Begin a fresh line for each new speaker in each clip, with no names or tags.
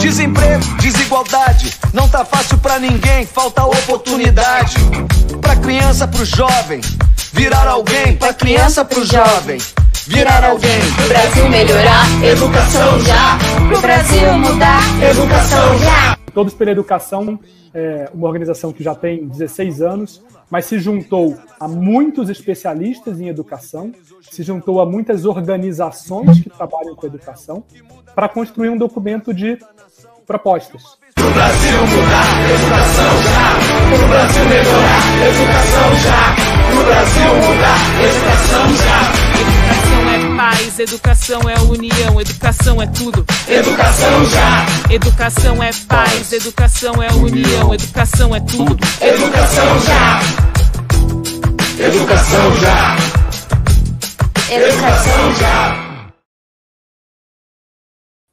Desemprego, desigualdade, não tá fácil para ninguém, falta oportunidade. Pra criança, pro jovem, virar alguém, pra criança, pro jovem virar alguém.
Pro Brasil melhorar, educação já. Pro Brasil mudar, educação já.
Todos pela Educação é uma organização que já tem 16 anos, mas se juntou a muitos especialistas em educação, se juntou a muitas organizações que trabalham com educação, para construir um documento de propostas.
Pro Brasil mudar, educação já. Pro Brasil melhorar, educação já. Pro Brasil mudar, educação já
paz, educação é união, educação é tudo.
Educação já.
Educação é paz, educação é união, educação é tudo.
Educação já. Educação já. Educação já.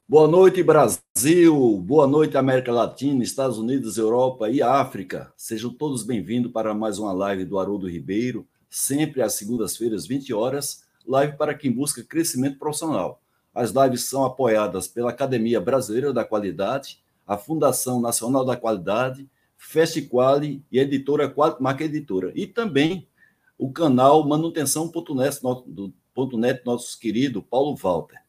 Boa noite, Brasil. Boa noite, América Latina, Estados Unidos, Europa e África. Sejam todos bem-vindos para mais uma live do Haroldo Ribeiro, sempre às segundas-feiras, 20 horas live para quem busca crescimento profissional. As lives são apoiadas pela Academia Brasileira da Qualidade, a Fundação Nacional da Qualidade, Festiquali e a editora Marca Editora. E também o canal manutenção.net, .net, nosso querido Paulo Walter.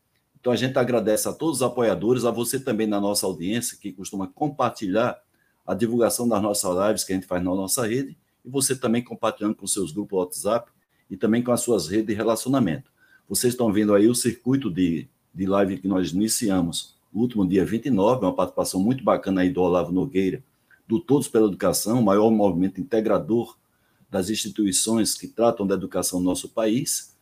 Então a gente agradece a todos os apoiadores, a você também na nossa audiência, que costuma compartilhar a divulgação das nossas lives que a gente faz na nossa rede, e você também compartilhando com seus grupos WhatsApp e também com as suas redes de relacionamento. Vocês estão vendo aí o circuito de, de live que nós iniciamos no último dia 29, uma participação muito bacana aí do Olavo Nogueira, do Todos pela Educação, o maior movimento integrador das instituições que tratam da educação no nosso país.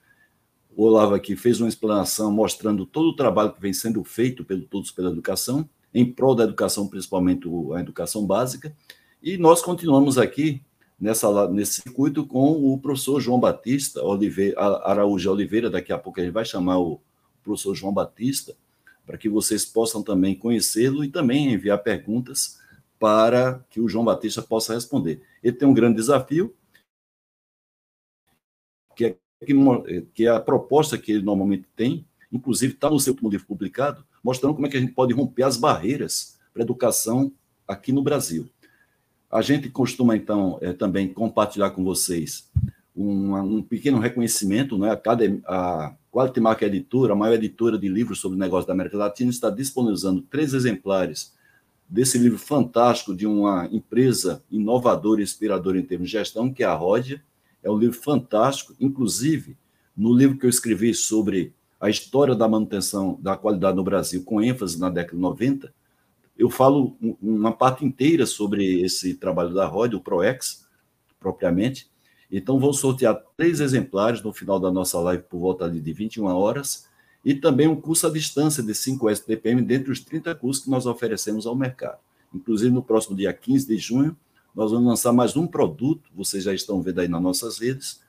O Olavo aqui fez uma explanação mostrando todo o trabalho que vem sendo feito pelo Todos pela Educação, em prol da educação, principalmente a educação básica. E nós continuamos aqui nessa, nesse circuito com o professor João Batista Oliveira, Araújo Oliveira. Daqui a pouco a gente vai chamar o professor João Batista para que vocês possam também conhecê-lo e também enviar perguntas para que o João Batista possa responder. Ele tem um grande desafio, que é, que é a proposta que ele normalmente tem, inclusive está no seu último livro publicado, mostrando como é que a gente pode romper as barreiras para a educação aqui no Brasil. A gente costuma, então, é, também compartilhar com vocês um, um pequeno reconhecimento, né? a, a Quality Mark Editora, a maior editora de livros sobre negócios da América Latina, está disponibilizando três exemplares desse livro fantástico de uma empresa inovadora e inspiradora em termos de gestão, que é a Rodia. É um livro fantástico, inclusive, no livro que eu escrevi sobre a história da manutenção da qualidade no Brasil, com ênfase na década de 90, eu falo uma parte inteira sobre esse trabalho da ROD, o ProEx, propriamente. Então, vou sortear três exemplares no final da nossa live por volta de 21 horas e também um curso à distância de 5 STPM dentre os 30 cursos que nós oferecemos ao mercado. Inclusive, no próximo dia 15 de junho, nós vamos lançar mais um produto, vocês já estão vendo aí nas nossas redes,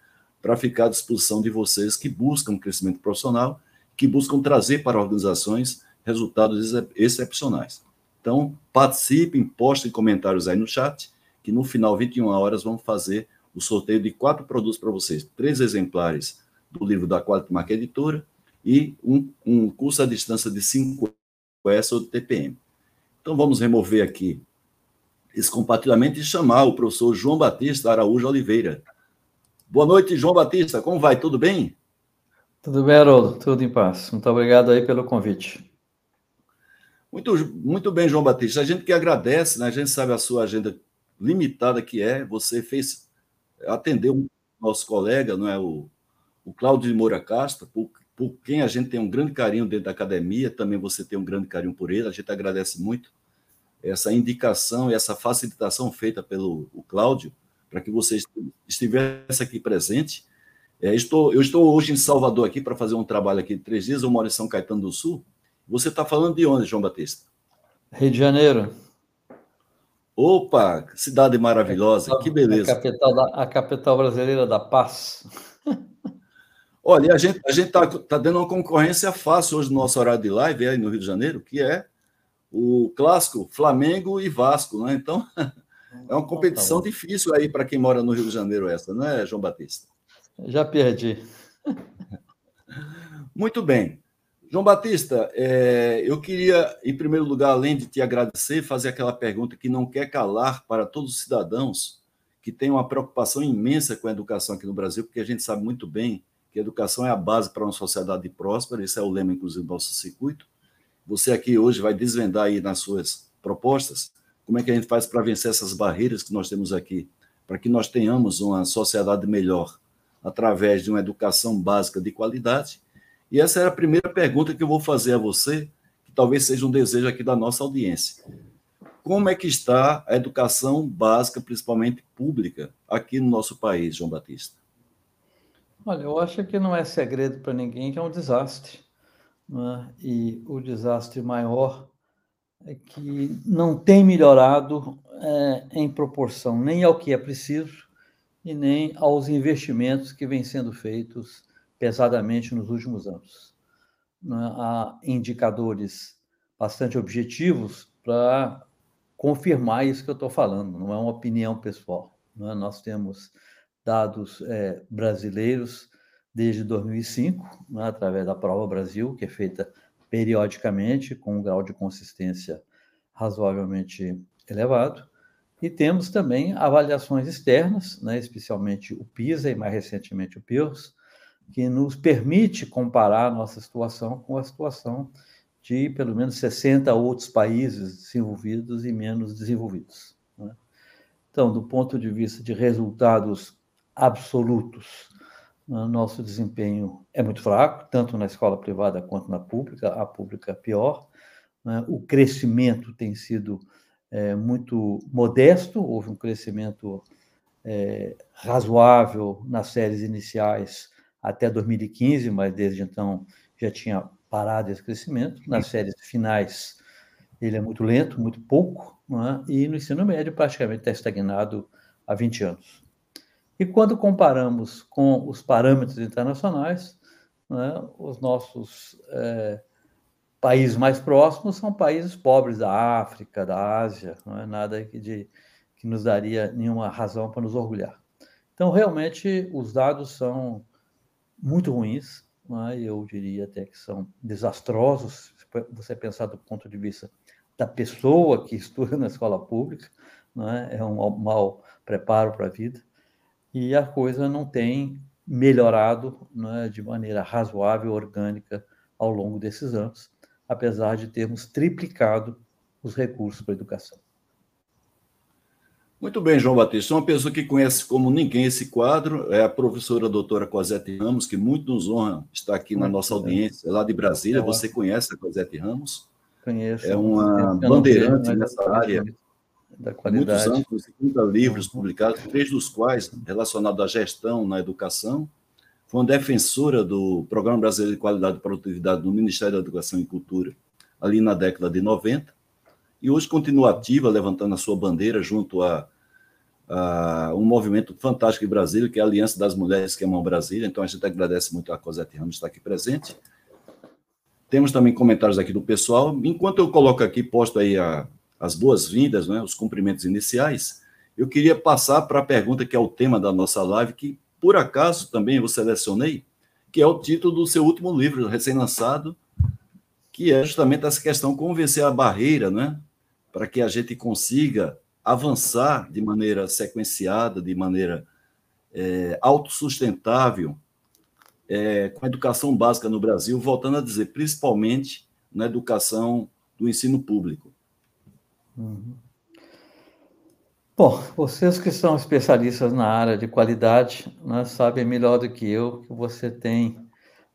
para ficar à disposição de vocês que buscam crescimento profissional, que buscam trazer para organizações resultados excepcionais. Então, participem, postem comentários aí no chat, que no final, 21 horas, vamos fazer o sorteio de quatro produtos para vocês. Três exemplares do livro da Quality Marca Editora e um, um curso à distância de 5 S ou TPM. Então, vamos remover aqui esse compartilhamento e chamar o professor João Batista Araújo Oliveira. Boa noite, João Batista. Como vai? Tudo bem?
Tudo bem, Haroldo. Tudo em paz. Muito obrigado aí pelo convite.
Muito, muito bem, João Batista. A gente que agradece, né? a gente sabe a sua agenda limitada que é. Você fez, atendeu o nosso colega, não é? o, o Cláudio de Moura Castro, por, por quem a gente tem um grande carinho dentro da academia, também você tem um grande carinho por ele. A gente agradece muito essa indicação e essa facilitação feita pelo o Cláudio para que você estivesse aqui presente. É, estou, eu estou hoje em Salvador aqui para fazer um trabalho aqui de três dias. Eu moro em São Caetano do Sul você está falando de onde, João Batista?
Rio de Janeiro.
Opa, cidade maravilhosa, capital, que beleza.
A capital, da, a capital brasileira da paz.
Olha, a gente a está tá dando uma concorrência fácil hoje no nosso horário de live aí no Rio de Janeiro, que é o clássico Flamengo e Vasco, né? Então, é uma competição tá difícil aí para quem mora no Rio de Janeiro essa, não é, João Batista?
Já perdi.
Muito bem. João Batista, é, eu queria, em primeiro lugar, além de te agradecer, fazer aquela pergunta que não quer calar para todos os cidadãos que têm uma preocupação imensa com a educação aqui no Brasil, porque a gente sabe muito bem que a educação é a base para uma sociedade próspera, esse é o lema, inclusive, do nosso circuito. Você aqui hoje vai desvendar aí nas suas propostas como é que a gente faz para vencer essas barreiras que nós temos aqui, para que nós tenhamos uma sociedade melhor através de uma educação básica de qualidade e essa é a primeira pergunta que eu vou fazer a você, que talvez seja um desejo aqui da nossa audiência. Como é que está a educação básica, principalmente pública, aqui no nosso país, João Batista?
Olha, eu acho que não é segredo para ninguém que é um desastre. É? E o desastre maior é que não tem melhorado é, em proporção nem ao que é preciso e nem aos investimentos que vêm sendo feitos pesadamente nos últimos anos. Né? Há indicadores bastante objetivos para confirmar isso que eu estou falando, não é uma opinião pessoal. Né? Nós temos dados é, brasileiros desde 2005, né, através da Prova Brasil, que é feita periodicamente, com um grau de consistência razoavelmente elevado. E temos também avaliações externas, né, especialmente o PISA e mais recentemente o PIRS, que nos permite comparar nossa situação com a situação de pelo menos 60 outros países desenvolvidos e menos desenvolvidos. Né? Então, do ponto de vista de resultados absolutos, nosso desempenho é muito fraco, tanto na escola privada quanto na pública, a pública pior. Né? O crescimento tem sido é, muito modesto, houve um crescimento é, razoável nas séries iniciais até 2015, mas desde então já tinha parado esse crescimento. Nas séries finais, ele é muito lento, muito pouco, é? e no ensino médio, praticamente está estagnado há 20 anos. E quando comparamos com os parâmetros internacionais, é? os nossos é, países mais próximos são países pobres da África, da Ásia, não é nada que, de, que nos daria nenhuma razão para nos orgulhar. Então, realmente, os dados são muito ruins, né? eu diria até que são desastrosos, se você pensar do ponto de vista da pessoa que estuda na escola pública, né? é um mau preparo para a vida, e a coisa não tem melhorado né, de maneira razoável, orgânica, ao longo desses anos, apesar de termos triplicado os recursos para a educação.
Muito bem, João Batista. Uma pessoa que conhece como ninguém esse quadro é a professora doutora Cosete Ramos, que muito nos honra estar aqui na nossa audiência, lá de Brasília. Você conhece a Cosete Ramos?
Conheço.
É uma bandeirante nessa área. Da qualidade. Muitos anos, 50 livros publicados, três dos quais relacionados à gestão na educação. Foi uma defensora do Programa Brasileiro de Qualidade e Produtividade do Ministério da Educação e Cultura, ali na década de 90 e hoje continua ativa, levantando a sua bandeira junto a, a, um movimento fantástico em Brasília, que é a Aliança das Mulheres que Amam Brasília. Então, a gente agradece muito a Cosette Ramos estar aqui presente. Temos também comentários aqui do pessoal. Enquanto eu coloco aqui, posto aí a, as boas-vindas, né, os cumprimentos iniciais, eu queria passar para a pergunta que é o tema da nossa live, que por acaso também eu selecionei, que é o título do seu último livro, recém-lançado, que é justamente essa questão convencer a barreira, né? Para que a gente consiga avançar de maneira sequenciada, de maneira é, autossustentável, é, com a educação básica no Brasil, voltando a dizer, principalmente na educação do ensino público.
Uhum. Bom, vocês que são especialistas na área de qualidade né, sabem melhor do que eu que você tem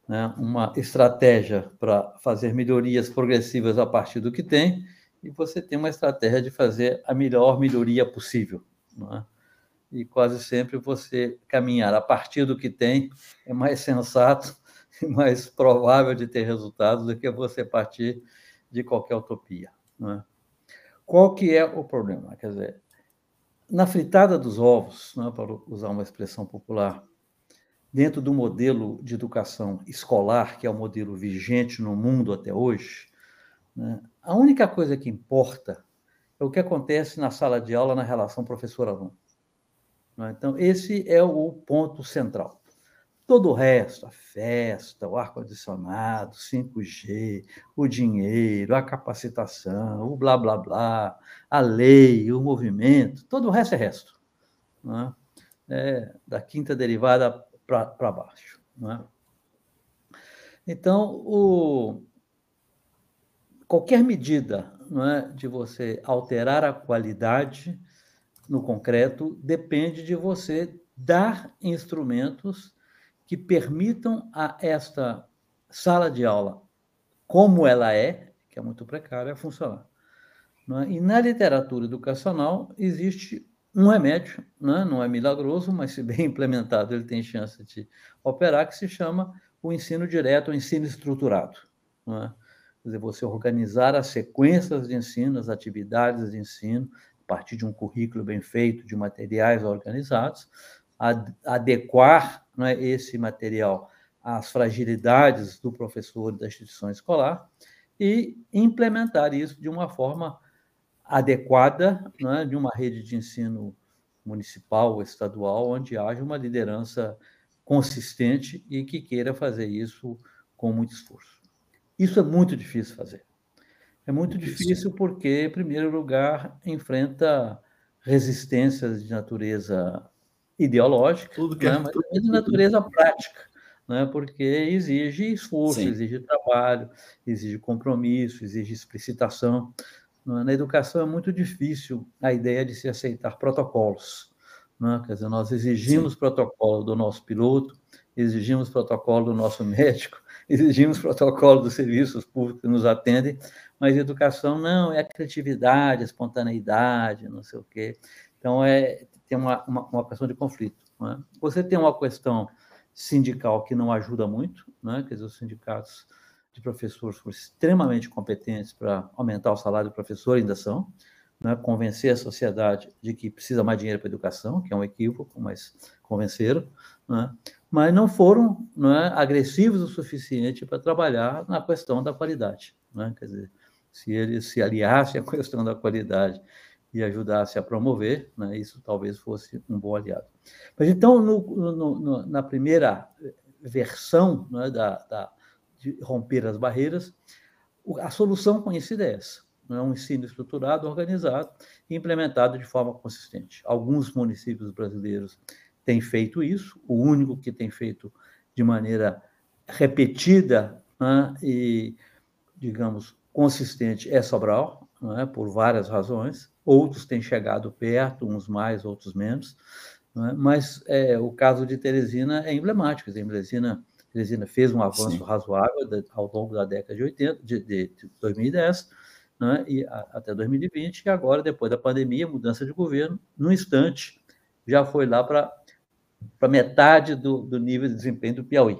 né, uma estratégia para fazer melhorias progressivas a partir do que tem, e você tem uma estratégia de fazer a melhor melhoria possível. É? E quase sempre você caminhar a partir do que tem é mais sensato e mais provável de ter resultados do que você partir de qualquer utopia. É? Qual que é o problema? Quer dizer, na fritada dos ovos, é? para usar uma expressão popular, dentro do modelo de educação escolar, que é o modelo vigente no mundo até hoje, né, a única coisa que importa é o que acontece na sala de aula na relação professor-aluno. Né? Então, esse é o ponto central. Todo o resto, a festa, o ar-condicionado, 5G, o dinheiro, a capacitação, o blá blá blá, a lei, o movimento, todo o resto é resto. Né? É, da quinta derivada para baixo. Né? Então, o, qualquer medida é, de você alterar a qualidade no concreto depende de você dar instrumentos que permitam a esta sala de aula, como ela é, que é muito precária, funcionar. É? E na literatura educacional existe um remédio, né? não é milagroso, mas se bem implementado ele tem chance de operar, que se chama o ensino direto, o ensino estruturado. Não é? Quer dizer, você organizar as sequências de ensino, as atividades de ensino, a partir de um currículo bem feito, de materiais organizados, adequar é, esse material às fragilidades do professor e da instituição escolar e implementar isso de uma forma adequada, é, de uma rede de ensino municipal ou estadual, onde haja uma liderança consistente e que queira fazer isso com muito esforço. Isso é muito difícil fazer. É muito difícil, difícil porque, em primeiro lugar, enfrenta resistências de natureza ideológica, Tudo que é, né? mas também de natureza prática, né? porque exige esforço, Sim. exige trabalho, exige compromisso, exige explicitação. Né? Na educação é muito difícil a ideia de se aceitar protocolos. Né? Quer dizer, nós exigimos Sim. protocolo do nosso piloto, exigimos protocolo do nosso médico, exigimos protocolo dos serviços públicos que nos atendem, mas educação não, é a criatividade, a espontaneidade, não sei o quê. Então, é, tem uma, uma, uma questão de conflito. É? Você tem uma questão sindical que não ajuda muito, né? quer dizer, os sindicatos de professores foram extremamente competentes para aumentar o salário do professor, ainda são, né? convencer a sociedade de que precisa mais dinheiro para educação, que é um equívoco, mas convenceram. Né? mas não foram é, agressivos o suficiente para trabalhar na questão da qualidade. Né? Quer dizer, se eles se aliassem à questão da qualidade e ajudassem a promover, né, isso talvez fosse um bom aliado. Mas então, no, no, no, na primeira versão né, da, da, de romper as barreiras, a solução conhecida é essa. É um ensino estruturado, organizado e implementado de forma consistente. Alguns municípios brasileiros tem feito isso, o único que tem feito de maneira repetida né, e, digamos, consistente é Sobral, né, por várias razões. Outros têm chegado perto, uns mais, outros menos. Né, mas é, o caso de Teresina é emblemático. A Teresina, Teresina fez um avanço Sim. razoável ao longo da década de, 80, de, de, de 2010 né, e a, até 2020, e agora, depois da pandemia, mudança de governo, no instante, já foi lá para para metade do, do, nível de desempenho do Piauí.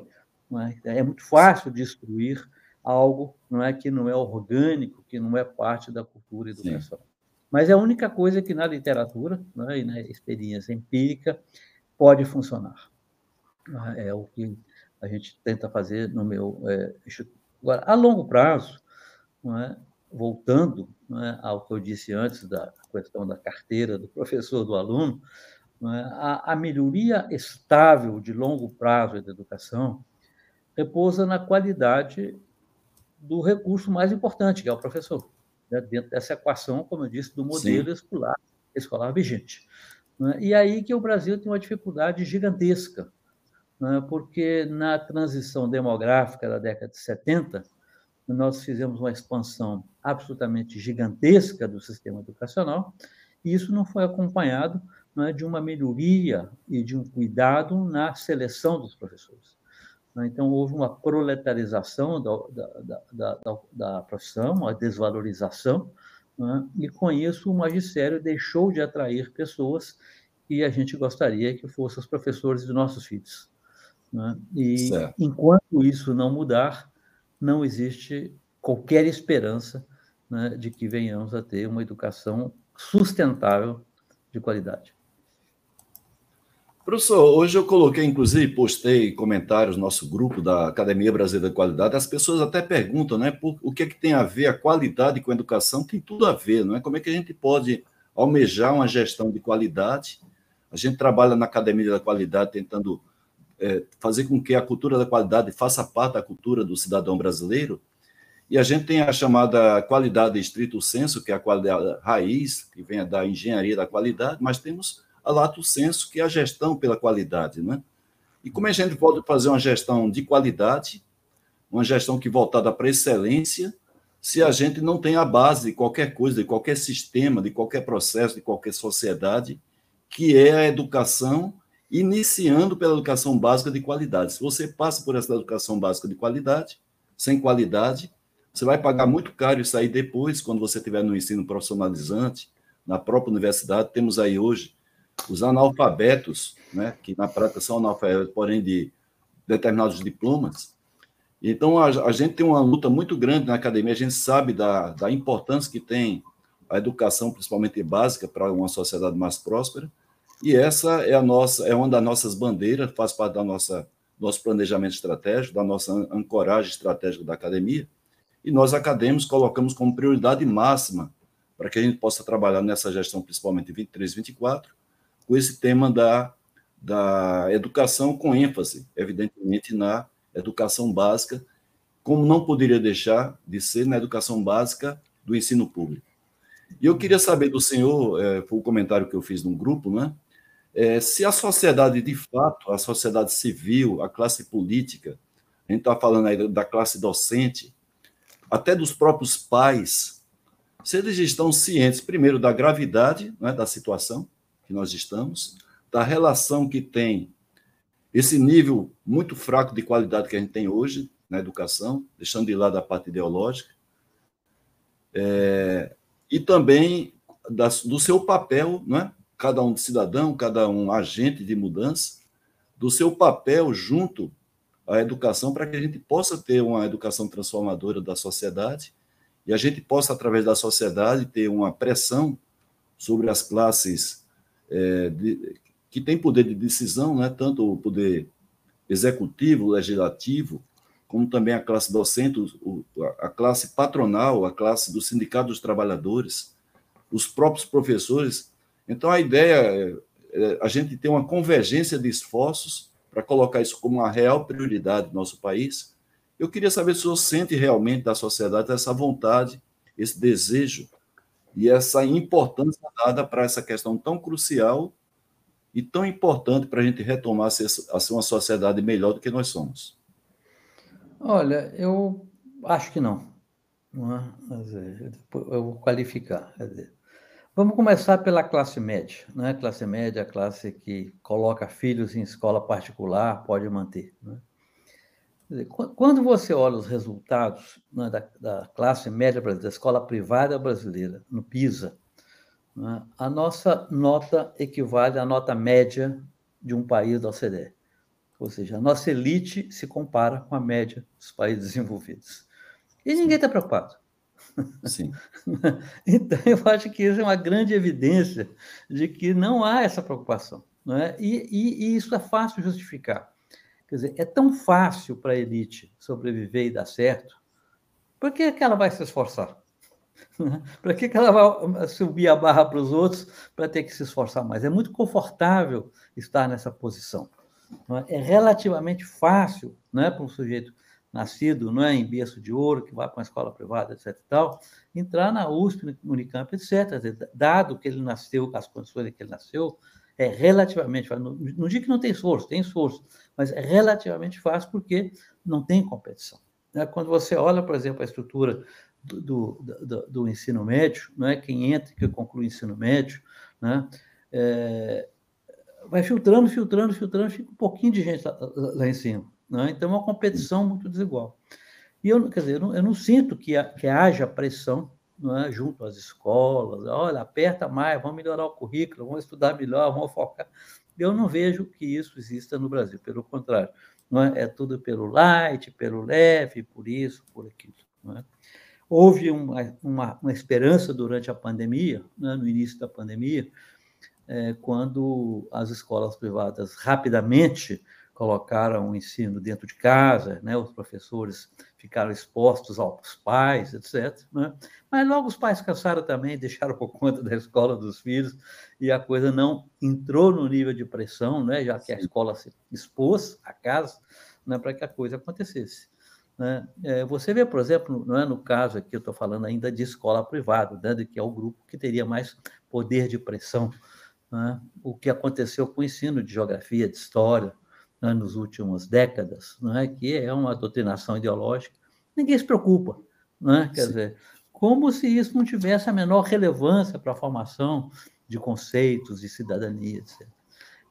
É? é? muito fácil destruir algo não é, que não é orgânico, que não é parte da cultura educacional. Sim. Mas é a única coisa que na literatura é, e na experiência empírica pode funcionar. É? é o que a gente tenta fazer no meu é, Agora, a longo prazo, é, voltando é, ao que eu disse antes da questão da carteira do professor do aluno, é? a, a melhoria estável de longo prazo da educação repousa na qualidade do recurso mais importante, que é o professor, né? dentro dessa equação, como eu disse, do modelo Sim. escolar, escolar vigente. Né? E aí que o Brasil tem uma dificuldade gigantesca, né? porque na transição demográfica da década de 70, nós fizemos uma expansão absolutamente gigantesca do sistema educacional, e isso não foi acompanhado né, de uma melhoria e de um cuidado na seleção dos professores. Né. Então, houve uma proletarização da, da, da, da profissão, uma desvalorização, né, e com isso o magistério deixou de atrair pessoas que a gente gostaria que fossem os professores de nossos filhos. Né. E certo. enquanto isso não mudar, não existe qualquer esperança né, de que venhamos a ter uma educação sustentável de qualidade.
Professor, hoje eu coloquei, inclusive, postei comentários no nosso grupo da Academia Brasileira da Qualidade. As pessoas até perguntam, né, por, o que é que tem a ver a qualidade com a educação? Tem tudo a ver, não é? Como é que a gente pode almejar uma gestão de qualidade? A gente trabalha na Academia da Qualidade tentando é, fazer com que a cultura da qualidade faça parte da cultura do cidadão brasileiro. E a gente tem a chamada qualidade estrito senso, que é a qualidade raiz, que vem da engenharia da qualidade, mas temos a lato senso, que é a gestão pela qualidade. Né? E como a gente pode fazer uma gestão de qualidade, uma gestão que voltada para excelência, se a gente não tem a base de qualquer coisa, de qualquer sistema, de qualquer processo, de qualquer sociedade, que é a educação, iniciando pela educação básica de qualidade. Se você passa por essa educação básica de qualidade, sem qualidade, você vai pagar muito caro isso aí depois, quando você estiver no ensino profissionalizante, na própria universidade. Temos aí hoje os analfabetos, né, que na prática são analfabetos, porém de determinados diplomas, então, a, a, gente tem uma luta muito grande na academia, a gente sabe da, da importância que tem a educação, principalmente básica, para uma sociedade mais próspera, e essa é a nossa é uma das nossas bandeiras, faz parte da nossa nosso planejamento estratégico, da nossa ancoragem estratégica da academia, e nós acadêmicos colocamos como prioridade máxima para que a gente possa trabalhar nessa gestão, principalmente 23, 24, com esse tema da, da educação com ênfase, evidentemente, na educação básica, como não poderia deixar de ser na educação básica do ensino público. E eu queria saber do senhor, é, foi o comentário que eu fiz num grupo, né? É, se a sociedade, de fato, a sociedade civil, a classe política, a gente está falando aí da classe docente, até dos próprios pais, se eles estão cientes, primeiro, da gravidade né, da situação que nós estamos, da relação que tem esse nível muito fraco de qualidade que a gente tem hoje na educação, deixando de lado a parte ideológica, é, e também da, do seu papel, não é? cada um cidadão, cada um agente de mudança, do seu papel junto à educação para que a gente possa ter uma educação transformadora da sociedade e a gente possa, através da sociedade, ter uma pressão sobre as classes é, de, que tem poder de decisão, né, tanto o poder executivo, legislativo, como também a classe docente, a classe patronal, a classe do sindicato dos trabalhadores, os próprios professores. Então, a ideia é, é a gente ter uma convergência de esforços para colocar isso como uma real prioridade do nosso país. Eu queria saber se o senhor sente realmente da sociedade essa vontade, esse desejo e essa importância dada para essa questão tão crucial e tão importante para a gente retomar a ser, uma sociedade melhor do que nós somos?
Olha, eu acho que não. não é? Eu vou qualificar. Vamos começar pela classe média. Né? Classe média, a classe que coloca filhos em escola particular, pode manter. Né? Dizer, quando você olha os resultados né, da, da, classe média brasileira, da escola privada brasileira, no PISA, né? A nossa nota equivale à nota média de um país da OCDE. Ou seja, a nossa elite se compara com a média dos países desenvolvidos. E ninguém está preocupado.
Sim.
então, eu acho que isso é uma grande evidência de que não há essa preocupação. Não é? e, e, e isso é fácil justificar. Quer dizer, é tão fácil para a elite sobreviver e dar certo, por que, que ela vai se esforçar? para que, que ela vai subir a barra para os outros para ter que se esforçar mais? É muito confortável estar nessa posição. É? é relativamente fácil né, para um sujeito nascido não é, em berço de ouro, que vai para uma escola privada, etc. Tal, entrar na USP, no Unicamp, etc. Dado que ele nasceu, as condições em que ele nasceu, é relativamente fácil. Não, digo que não tem esforço, tem esforço, mas é relativamente fácil porque não tem competição. Né? Quando você olha, por exemplo, a estrutura do, do, do, ensino médio, não é? quem entra, que conclui o ensino médio, né? É, vai filtrando, filtrando, filtrando, fica um pouquinho de gente lá, lá em cima. Né? Então, é uma competição muito desigual. E eu, quer dizer, eu não, eu não sinto que, que haja pressão é, junto às escolas, olha, aperta mais, vamos melhorar o currículo, vamos estudar melhor, vamos focar. Eu não vejo que isso exista no Brasil, pelo contrário, é, é tudo pelo light, pelo leve, por isso, por aquilo. É? Houve uma, uma, uma esperança durante a pandemia, né, no início da pandemia, é, quando as escolas privadas rapidamente colocaram o ensino dentro de casa, né? os professores ficaram expostos aos pais, etc. Né? Mas logo os pais cansaram também, deixaram por conta da escola dos filhos, e a coisa não entrou no nível de pressão, né? já que a escola se expôs a casa né? para que a coisa acontecesse. Né? É, você vê, por exemplo, não é no caso aqui, eu estou falando ainda de escola privada, né? que é o grupo que teria mais poder de pressão. Né? O que aconteceu com o ensino de geografia, de história, né, nas últimas décadas, né, que é uma doutrinação ideológica, ninguém se preocupa. Né? Quer Sim. dizer, como se isso não tivesse a menor relevância para a formação de conceitos de cidadania, etc.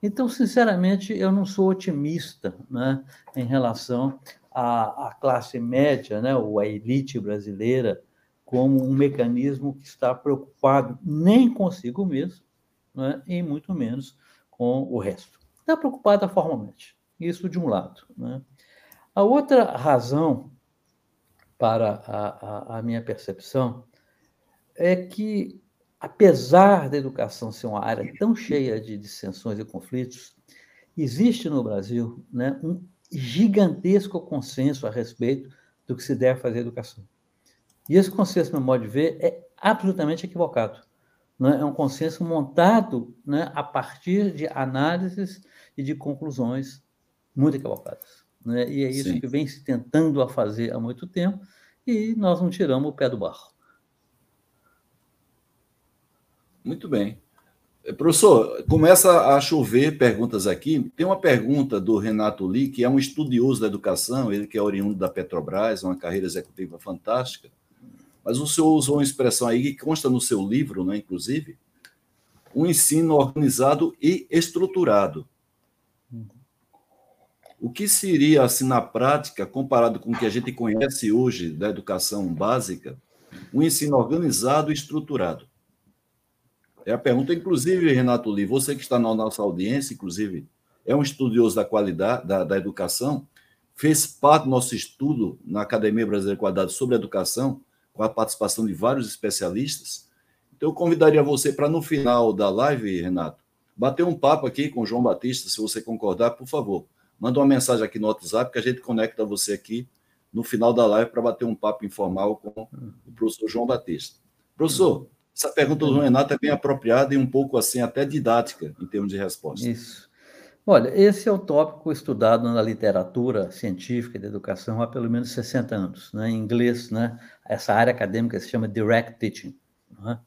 Então, sinceramente, eu não sou otimista né, em relação à, à classe média, né, ou à elite brasileira, como um mecanismo que está preocupado nem consigo mesmo, né, e muito menos com o resto. Está preocupado formalmente. Isso de um lado. Né? A outra razão para a, a, a minha percepção é que, apesar da educação ser uma área tão cheia de dissensões e conflitos, existe no Brasil né, um gigantesco consenso a respeito do que se deve fazer educação. E esse consenso, no meu modo de ver, é absolutamente equivocado. Né? É um consenso montado né, a partir de análises e de conclusões muito equivocadas. Né? E é isso Sim. que vem se tentando a fazer há muito tempo e nós não tiramos o pé do barro.
Muito bem. Eh, professor, começa a chover perguntas aqui. Tem uma pergunta do Renato Lee, que é um estudioso da educação, ele que é oriundo da Petrobras, uma carreira executiva fantástica. Mas o senhor usou uma expressão aí que consta no seu livro, né, inclusive, um ensino organizado e estruturado. O que seria, assim, na prática, comparado com o que a gente conhece hoje da educação básica, um ensino organizado e estruturado? É a pergunta, inclusive, Renato Lee, você que está na nossa audiência, inclusive, é um estudioso da qualidade da, da educação, fez parte do nosso estudo na Academia Brasileira de Qualidade sobre Educação, com a participação de vários especialistas. Então, eu convidaria você para, no final da live, Renato, bater um papo aqui com o João Batista, se você concordar, por favor manda uma mensagem aqui no WhatsApp que a gente conecta você aqui no final da live para bater um papo informal com o professor João Batista. Professor, essa pergunta do Renato é bem apropriada e um pouco assim até didática em termos de resposta.
Isso. Olha, esse é o tópico estudado na literatura científica de educação há pelo menos 60 anos. Né? Em inglês, né? essa área acadêmica se chama direct teaching. Né?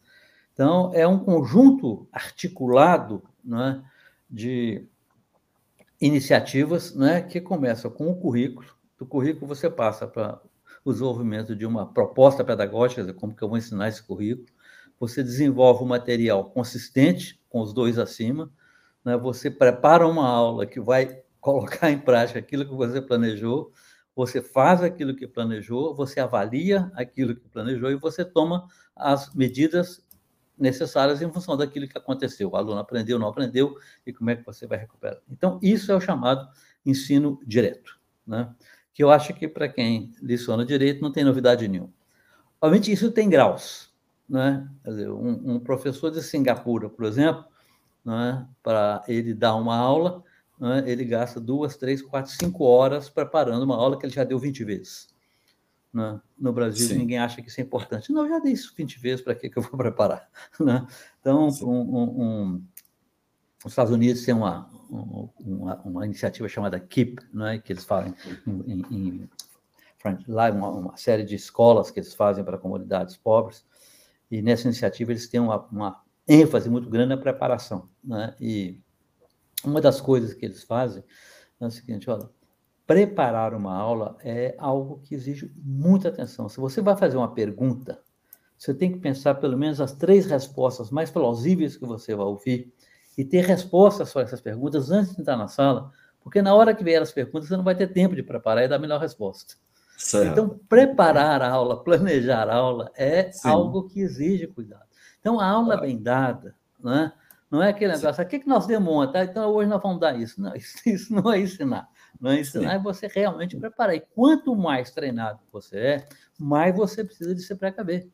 Então, é um conjunto articulado né, de iniciativas né, que começam com o currículo. Do currículo você passa para o desenvolvimento de uma proposta pedagógica, como que eu vou ensinar esse currículo. Você desenvolve um material consistente com os dois acima. Né, você prepara uma aula que vai colocar em prática aquilo que você planejou. Você faz aquilo que planejou, você avalia aquilo que planejou e você toma as medidas necessárias em função daquilo que aconteceu. O aluno aprendeu, não aprendeu, e como é que você vai recuperar. Então, isso é o chamado ensino direto, né? que eu acho que para quem leciona direito não tem novidade nenhuma. Obviamente, isso tem graus. Né? Dizer, um, um, professor de Singapura, por exemplo, né, para ele dar uma aula, né, ele gasta duas, três, quatro, cinco horas preparando uma aula que ele já deu 20 vezes. Né? No Brasil, Sim. ninguém acha que isso é importante. Não, eu já dei isso 20 vezes, para que, que eu vou preparar? Né? Então, um, um, um, os Estados Unidos têm uma, uma, uma, iniciativa chamada KEEP, né? que eles fazem em, em, em lá uma, uma, série de escolas que eles fazem para comunidades pobres, e nessa iniciativa eles têm uma, uma ênfase muito grande na preparação. Né? E uma das coisas que eles fazem é o seguinte, olha, preparar uma aula é algo que exige muita atenção. Se você vai fazer uma pergunta, você tem que pensar pelo menos as três respostas mais plausíveis que você vai ouvir e ter respostas para essas perguntas antes de entrar na sala, porque na hora que vier as perguntas você não vai ter tempo de preparar e dar a melhor resposta. Certo. Então, preparar a aula, planejar a aula é Sim. algo que exige cuidado. Então, a aula bem dada, né? não é aquele negócio, o que, que nós demonstra? Ah, então, hoje nós vamos dar isso. Não, isso, isso não é ensinar. Não é ensinar é você realmente preparar. E quanto mais treinado você é, mais você precisa de se precaver.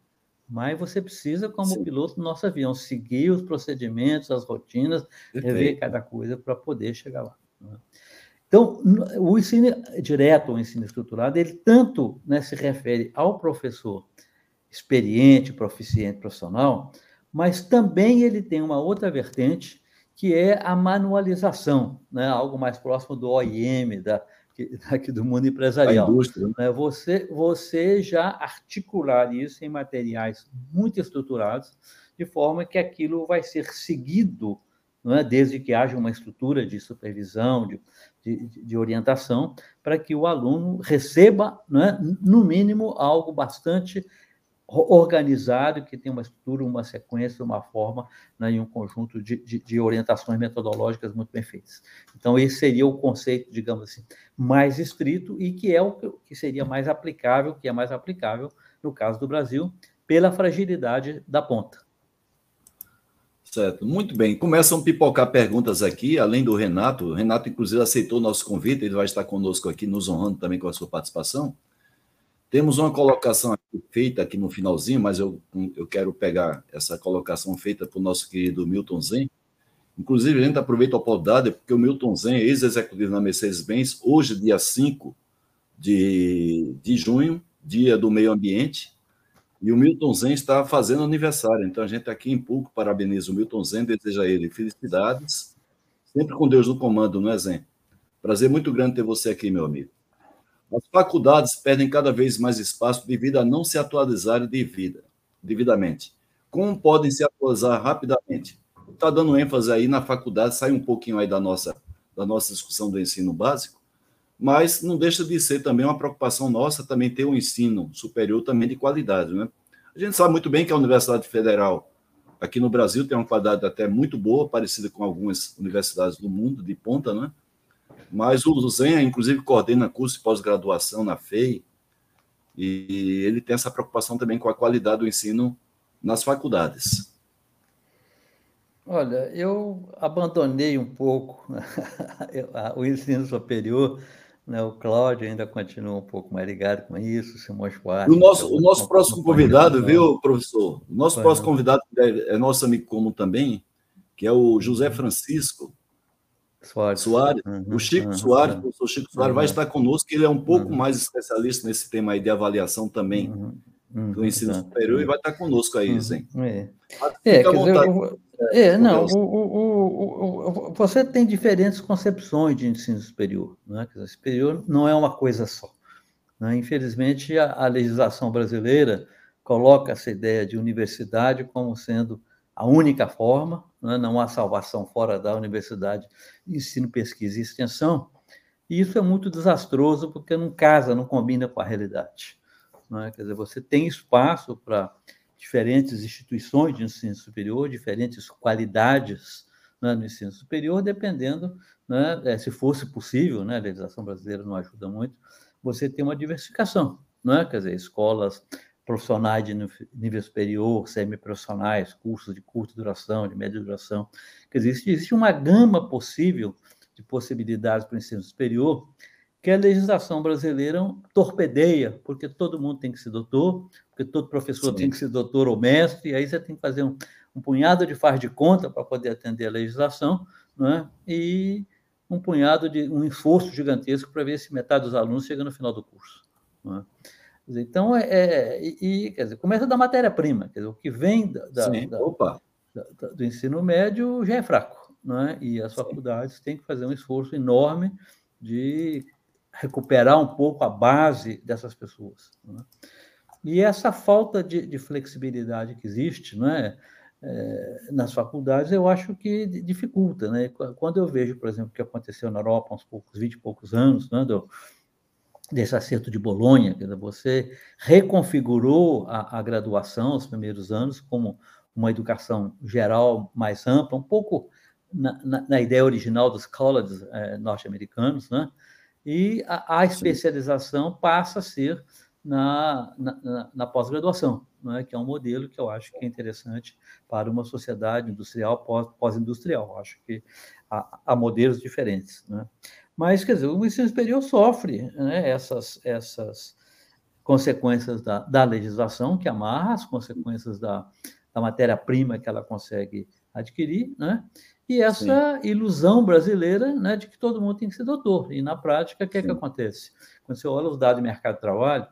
Mais você precisa, como Sim. piloto do nosso avião, seguir os procedimentos, as rotinas, rever cada coisa para poder chegar lá. Né? Então, o ensino direto, o ensino estruturado, ele tanto né, se refere ao professor experiente, proficiente, profissional, mas também ele tem uma outra vertente, que é a manualização, né? algo mais próximo do OIM, da, aqui do mundo empresarial. Né? né? Você, você já articular isso em materiais muito estruturados, de forma que aquilo vai ser seguido, não é? desde que haja uma estrutura de supervisão, de, de, de orientação, para que o aluno receba, não é? no mínimo, algo bastante organizado, que tem uma estrutura, uma sequência, uma forma né, e um conjunto de, de, de, orientações metodológicas muito bem feitas. Então, esse seria o conceito, digamos assim, mais estrito e que é o que seria mais aplicável, que é mais aplicável no caso do Brasil, pela fragilidade da ponta.
Certo, muito bem. Começam a pipocar perguntas aqui, além do Renato. O Renato, inclusive, aceitou o nosso convite, ele vai estar conosco aqui, nos honrando também com a sua participação. Temos uma colocação aqui, feita aqui no finalzinho, mas eu, eu quero pegar essa colocação feita o nosso querido Milton Zen. Inclusive, a gente aproveita a oportunidade, porque o Milton Zen, ex-executivo na Mercedes-Benz, hoje, dia 5 de, de junho, dia do meio ambiente, e o Milton Zen está fazendo aniversário. Então, a gente aqui em público parabeniza o Milton Zen, deseja ele felicidades, sempre com Deus no comando, não é, Zen? Prazer muito grande ter você aqui, meu amigo. As faculdades perdem cada vez mais espaço devido a não se atualizarem devida, devidamente. Como podem se atualizar rapidamente? Está dando ênfase aí na faculdade, sai um pouquinho aí da nossa, da nossa discussão do ensino básico, mas não deixa de ser também uma preocupação nossa também ter um ensino superior também de qualidade. Né? A gente sabe muito bem que a Universidade Federal aqui no Brasil tem uma qualidade até muito boa, parecida com algumas universidades do mundo, de ponta, né? Mas o Zen, inclusive, coordena curso de pós-graduação na FEI, e ele tem essa preocupação também com a qualidade do ensino nas faculdades.
Olha, eu abandonei um pouco o ensino superior, né? o Cláudio ainda continua um pouco mais ligado com isso, o Simões Schwartz.
O nosso, o nosso próximo convidado, viu, professor? O nosso próximo convidado é, é nosso amigo comum também, que é o José Francisco, Soares. Soares. Uhum, o Chico uhum, Soares, o professor Chico Soares, vai estar conosco, ele é um pouco uhum. mais especialista nesse tema aí de avaliação também uhum, uhum, do ensino superior e vai estar conosco aí, uhum, Zen.
É, é, dizer, é não, o, o, o, você tem diferentes concepções de ensino superior. Né? Dizer, superior não é uma coisa só. Né? Infelizmente, a, a legislação brasileira coloca essa ideia de universidade como sendo a única forma, né? não há salvação fora da universidade, ensino, pesquisa e extensão, e isso é muito desastroso porque não casa, não combina com a realidade. Né? Quer dizer, você tem espaço para diferentes instituições de ensino superior, diferentes qualidades né, no ensino superior, dependendo, né, é, se fosse possível, né, a legislação brasileira não ajuda muito, você tem uma diversificação, né, quer dizer, escolas profissionais de nível superior, semiprofissionais, cursos de curta duração, de média duração. Quer dizer, existe uma gama possível de possibilidades para o ensino superior que a legislação brasileira torpedeia, porque todo mundo tem que ser doutor, porque todo professor Sim. tem que ser doutor ou mestre, e aí você tem que fazer um, um punhado de faz de conta para poder atender a legislação, né? e um punhado de um esforço gigantesco para ver se metade dos alunos chega no final do curso. Né? Então, é, é e, quer dizer, começa da matéria-prima, dizer, o que vem da, da, da, do ensino médio já é fraco, né? e as faculdades têm que fazer um esforço enorme de recuperar um pouco a base dessas pessoas. Né? E essa falta de, de, flexibilidade que existe né, é, nas faculdades, eu acho que dificulta. Né? Quando eu vejo, por exemplo, o que aconteceu na Europa há uns poucos, 20 e poucos anos, né, do, desse acerto de Bolonha, quer dizer, você reconfigurou a, a, graduação, os primeiros anos, como uma educação geral mais ampla, um pouco na, na, na ideia original dos colleges eh, norte-americanos, né? e a, a especialização passa a ser na, na, na pós-graduação, né? que é um modelo que eu acho que é interessante para uma sociedade industrial pós-industrial. Acho que há, há modelos diferentes. Né? Mas, quer dizer, o ensino superior sofre né, essas, essas consequências da, da legislação, que amarra as consequências da, da matéria-prima que ela consegue adquirir, né? E essa Sim. ilusão brasileira né, de que todo mundo tem que ser doutor. E na prática, o que, é que acontece? Quando você olha os dados do mercado de trabalho,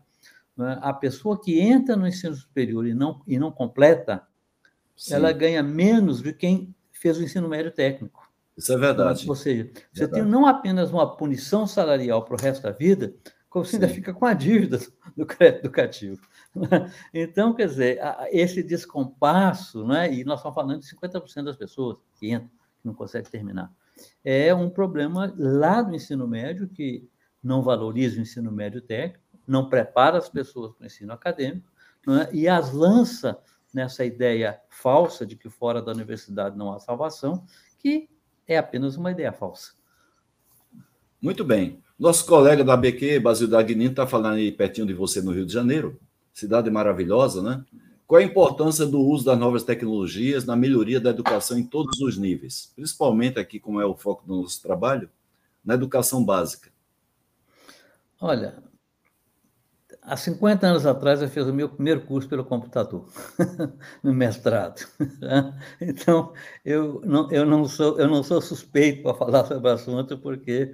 né, a pessoa que entra no ensino superior e não, e não completa, Sim. ela ganha menos do que quem fez o ensino médio técnico.
Isso é verdade.
Ou seja, você verdade. tem não apenas uma punição salarial para o resto da vida, como você ainda fica com a dívida do crédito educativo. Então, quer dizer, esse descompasso, né, e nós estamos falando de 50% das pessoas que entram, que não conseguem terminar, é um problema lá do ensino médio que não valoriza o ensino médio técnico, não prepara as pessoas para o ensino acadêmico, é? e as lança nessa ideia falsa de que fora da universidade não há salvação, que é apenas uma ideia falsa.
Muito bem. Nosso colega da BQ, Basil Dagnino, está falando aí pertinho de você no Rio de Janeiro, cidade maravilhosa, né? Qual a importância do uso das novas tecnologias na melhoria da educação em todos os níveis, principalmente aqui, como é o foco do nosso trabalho, na educação básica?
Olha, há 50 anos atrás eu fiz o meu primeiro curso pelo computador, no mestrado. Então, eu não, eu não, sou, eu não sou suspeito para falar sobre o assunto, porque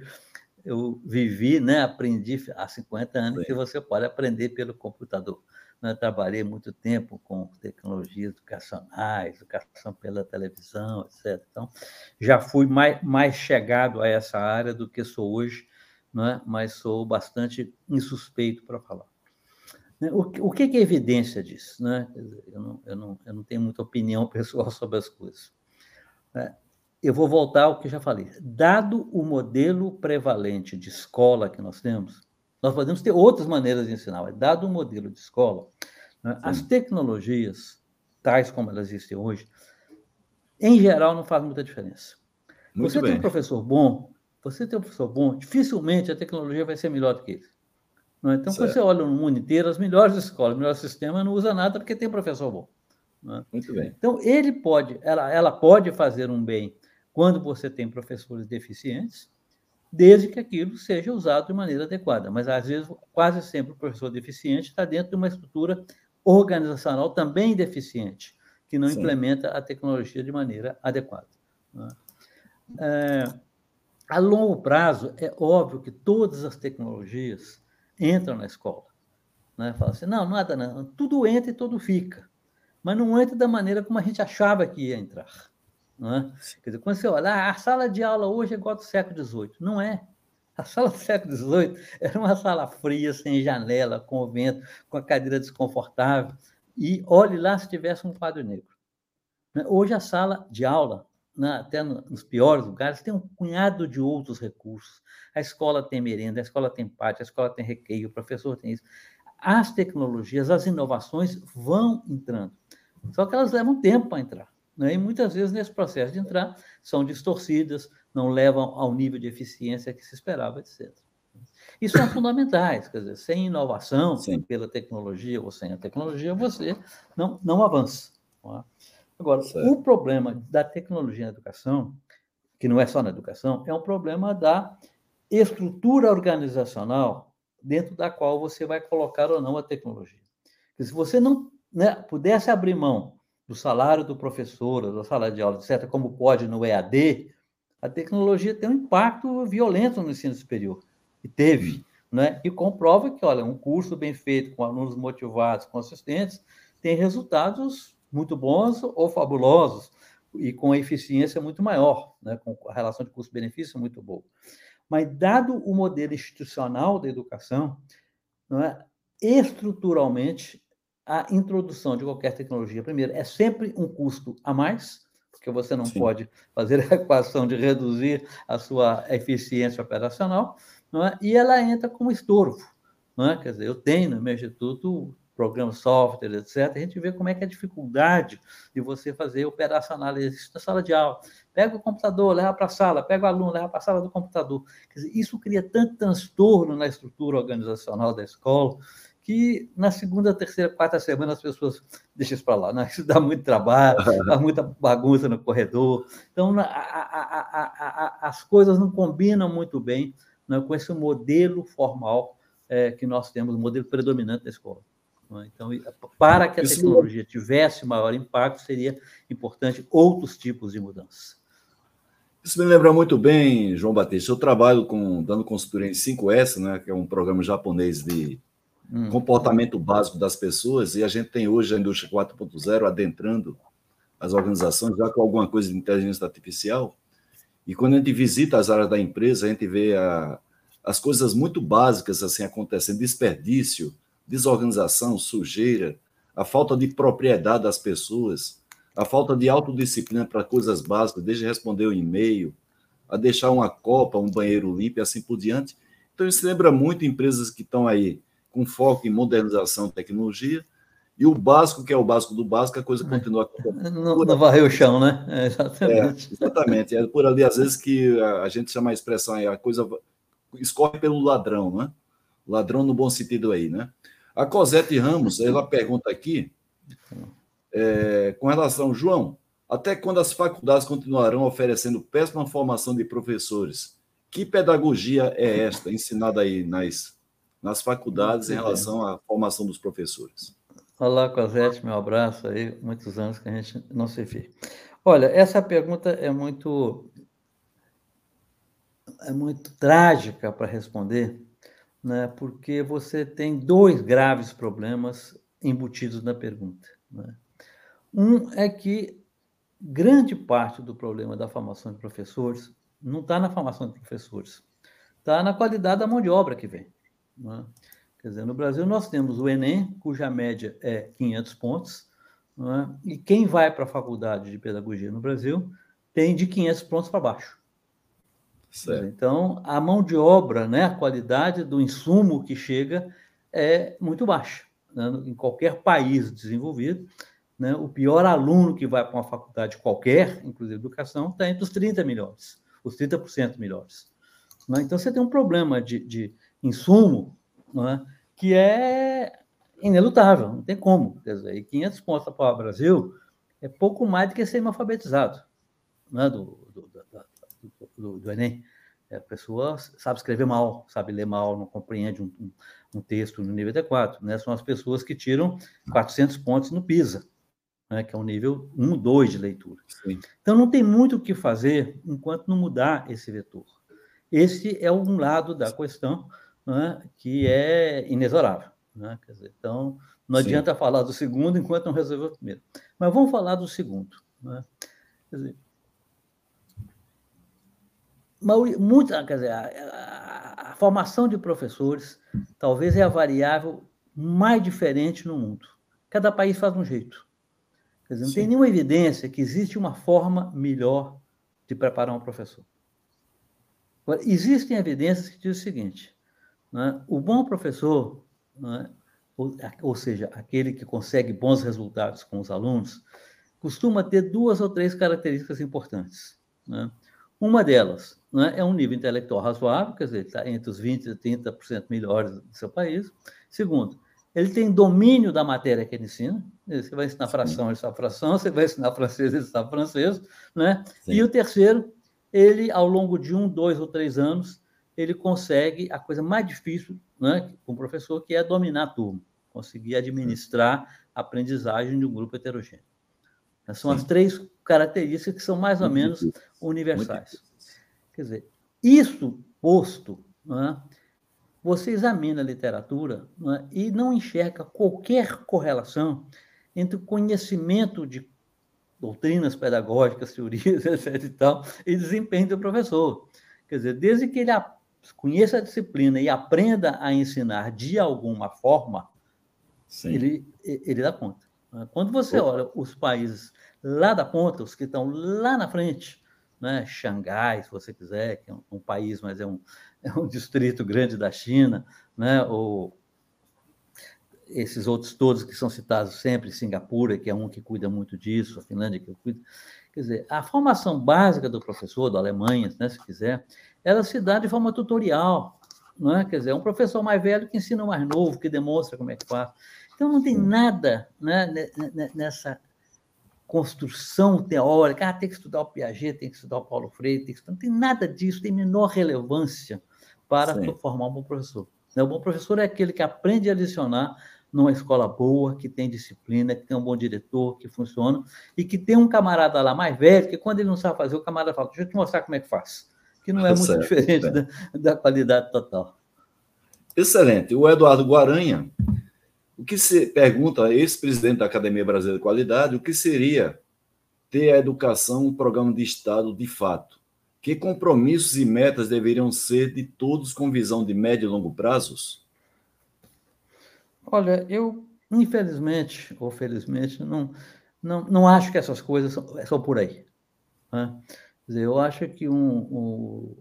eu vivi, né, aprendi há 50 anos Sim. que você pode aprender pelo computador. Eu né, trabalhei muito tempo com tecnologias educacionais, educação pela televisão, etc. Então, já fui mais, mais chegado a essa área do que sou hoje, né, mas sou bastante insuspeito para falar. Né, o, que é evidência disso? Né? Eu, não, eu, não, eu não tenho muita opinião pessoal sobre as coisas. Né? eu vou voltar ao que já falei. Dado o modelo prevalente de escola que nós temos, nós podemos ter outras maneiras de ensinar, mas dado o modelo de escola, né, as tecnologias, tais como elas existem hoje, em geral não fazem muita diferença. Muito você bem. tem um professor bom, você tem um professor bom, dificilmente a tecnologia vai ser melhor do que ele. É? Então, certo. quando você olha no mundo inteiro, as melhores escolas, o melhor sistema não usa nada porque tem professor bom.
É? Muito bem.
Então, ele pode, ela, ela pode fazer um bem quando você tem professores deficientes, desde que aquilo seja usado de maneira adequada. Mas, às vezes, quase sempre o professor deficiente está dentro de uma estrutura organizacional também deficiente, que não Sim. implementa a tecnologia de maneira adequada. Né? É, a longo prazo, é óbvio que todas as tecnologias entram na escola. Né? Fala assim, não, nada não, tudo entra e tudo fica. Mas não entra da maneira como a gente achava que ia entrar. Não é? Quer dizer, quando você olha, ah, a sala de aula hoje é igual do século XVIII. Não é. A sala do século XVIII era uma sala fria, sem janela, com vento, com a cadeira desconfortável. E olhe lá se tivesse um quadro negro. Né? Hoje a sala de aula, né, até nos piores lugares, tem um punhado de outros recursos. A escola tem merenda, a escola tem pátio, a escola tem recreio, o professor tem isso. As tecnologias, as inovações vão entrando. Só que elas levam tempo para entrar. Né? E muitas vezes, nesse processo de entrar, são distorcidas, não levam ao nível de eficiência que se esperava, etc. Isso são fundamentais, quer dizer, sem inovação, Sim. pela tecnologia ou sem a tecnologia, você não, não avança. Não é? Agora, certo. o problema da tecnologia na educação, que não é só na educação, é um problema da estrutura organizacional dentro da qual você vai colocar ou não a tecnologia. Porque se você não né, pudesse abrir mão do salário do professor, do salário de aula, etc., como pode no EAD, a tecnologia tem um impacto violento no ensino superior. E teve. Né? E comprova que, olha, um curso bem feito, com alunos motivados, consistentes, tem resultados muito bons ou fabulosos e com eficiência muito maior, né? com a relação de custo-benefício muito boa. Mas, dado o modelo institucional da educação, não é? estruturalmente, a introdução de qualquer tecnologia, primeiro, é sempre um custo a mais, porque você não Sim. pode fazer a equação de reduzir a sua eficiência operacional, é? e ela entra como estorvo. É? Quer dizer, eu tenho no meu instituto programa software, etc., a gente vê como é que é a dificuldade de você fazer operacional isso na sala de aula. Pega o computador, leva para a sala, pega o aluno, leva para a sala do computador. Dizer, isso cria tanto transtorno na estrutura organizacional da escola, que na segunda, terceira, quarta semana as pessoas deixam isso para lá. Né? Isso dá muito trabalho, dá muita bagunça no corredor. Então, a, a, a, as coisas não combinam muito bem né, com esse modelo formal é, que nós temos, o modelo predominante da escola. É? Então, para que a tecnologia tivesse maior impacto, seria importante outros tipos de mudanças.
Isso me lembra muito bem, João Batista. Eu trabalho com dando consultoria em 5S, né, que é um programa japonês de hum. comportamento básico das pessoas, e a gente tem hoje a indústria 4.0 adentrando as organizações já com alguma coisa de inteligência artificial. E quando a gente visita as áreas da empresa, a gente vê a, as coisas muito básicas assim acontecendo, desperdício, desorganização, sujeira, a falta de propriedade das pessoas, a falta de autodisciplina para coisas básicas, desde responder o um e-mail, a deixar uma copa, um banheiro limpo e assim por diante. Então, isso lembra muito empresas que estão aí com foco em modernização e tecnologia, e o básico, que é o básico do básico, a coisa continua.
Não, não varrer o chão, né?
É, exatamente. É, exatamente. É por ali, às vezes, que a gente chama a expressão aí, a coisa escorre pelo ladrão, né? Ladrão no bom sentido aí, né? A Cosete Ramos, ela pergunta aqui, é, com relação, João, até quando as faculdades continuarão oferecendo péssima formação de professores? Que pedagogia é esta ensinada aí nas, nas faculdades em relação à formação dos professores?
Olá, Cosete, meu abraço aí, muitos anos que a gente não se vê. Olha, essa pergunta é muito é muito trágica para responder, né? Porque você tem dois graves problemas embutidos na pergunta. Né? Um é que grande parte do problema da formação de professores não está na formação de professores, está na qualidade da mão de obra que vem. Né? Quer dizer, no Brasil nós temos o Enem, cuja média é 500 pontos, é? e quem vai para a faculdade de pedagogia no Brasil tem de 500 pontos para baixo. Certo. Então, a mão de obra, né, a qualidade do insumo que chega é muito baixa. Né? Em qualquer país desenvolvido, né, o pior aluno que vai para uma faculdade qualquer, inclusive educação, está entre os 30 melhores, os 30% melhores. Né? Então, você tem um problema de, de insumo né, que é inelutável, não tem como. Quer dizer, e 500 pontos para o Brasil é pouco mais do que ser alfabetizado né, do, do, do, do, do Enem. A pessoa sabe escrever mal, sabe ler mal, não compreende um, um, um texto no nível adequado. Né? São as pessoas que tiram 400 pontos no PISA, né? que é um nível 1, 2 de leitura. Sim. Então, não tem muito o que fazer enquanto não mudar esse vetor. Esse é um lado da questão né, que é inexorável. Né? Dizer, então, não Sim. adianta falar do segundo enquanto não resolver o primeiro. Mas vamos falar do segundo. Né? Quer dizer, muita, quer dizer, a, a, a, formação de professores talvez é a variável mais diferente no mundo. Cada país faz um jeito. Quer dizer, não Sim. tem nenhuma evidência que existe uma forma melhor de preparar um professor. Agora, existem evidências que dizem o seguinte: né? o bom professor, né? ou, ou seja, aquele que consegue bons resultados com os alunos, costuma ter duas ou três características importantes. Né? Uma delas né, é um nível intelectual razoável, quer dizer, está entre os 20% e 30% melhores do seu país. Segundo, ele tem domínio da matéria que ele ensina. Você vai ensinar fração, ele sabe fração. Você vai ensinar francês, ele sabe francês. Né? E o terceiro, ele, ao longo de um, dois ou três anos, ele consegue a coisa mais difícil né, com o professor, que é dominar a turma, conseguir administrar a aprendizagem de um grupo heterogêneo. São Sim. as três características que são mais ou menos universais. Quer dizer, isso posto, né, você examina a literatura né, e não enxerga qualquer correlação entre o conhecimento de doutrinas pedagógicas, teorias, etc. e tal, e desempenho do professor. Quer dizer, desde que ele conheça a disciplina e aprenda a ensinar de alguma forma, ele, ele dá conta. Né. Quando você olha os países lá da ponta, os que estão lá na frente, né? Xangai, se você quiser, que é um, um país, mas é um, é um distrito grande da China, né? ou esses outros todos que são citados sempre, Singapura, que é um que cuida muito disso, a Finlândia que cuida. Quer dizer, a formação básica do professor, da Alemanha, né, se quiser, ela se dá de forma tutorial. Não é? Quer dizer, é um professor mais velho que ensina o mais novo, que demonstra como é que faz. Então, não tem nada né, nessa construção teórica, ah, tem que estudar o Piaget, tem que estudar o Paulo Freire, tem que... não tem nada disso, tem menor relevância para Sim. formar um bom professor. Né, o bom professor é aquele que aprende a licionar numa escola boa, que tem disciplina, que tem um bom diretor, que funciona, e que tem um camarada lá mais velho, que quando ele não sabe fazer, o camarada fala, deixa eu te mostrar como é que faz. Que não é muito certo, diferente da, da, qualidade total.
Excelente. O Eduardo Guaranha, o que se pergunta, ex-presidente da Academia Brasileira de Qualidade, o que seria ter a educação um programa de Estado de fato? Que compromissos e metas deveriam ser de todos com visão de médio e longo prazos?
Olha, eu, infelizmente, ou felizmente, não, não, não acho que essas coisas são, são por aí. Né? Dizer, eu acho que um,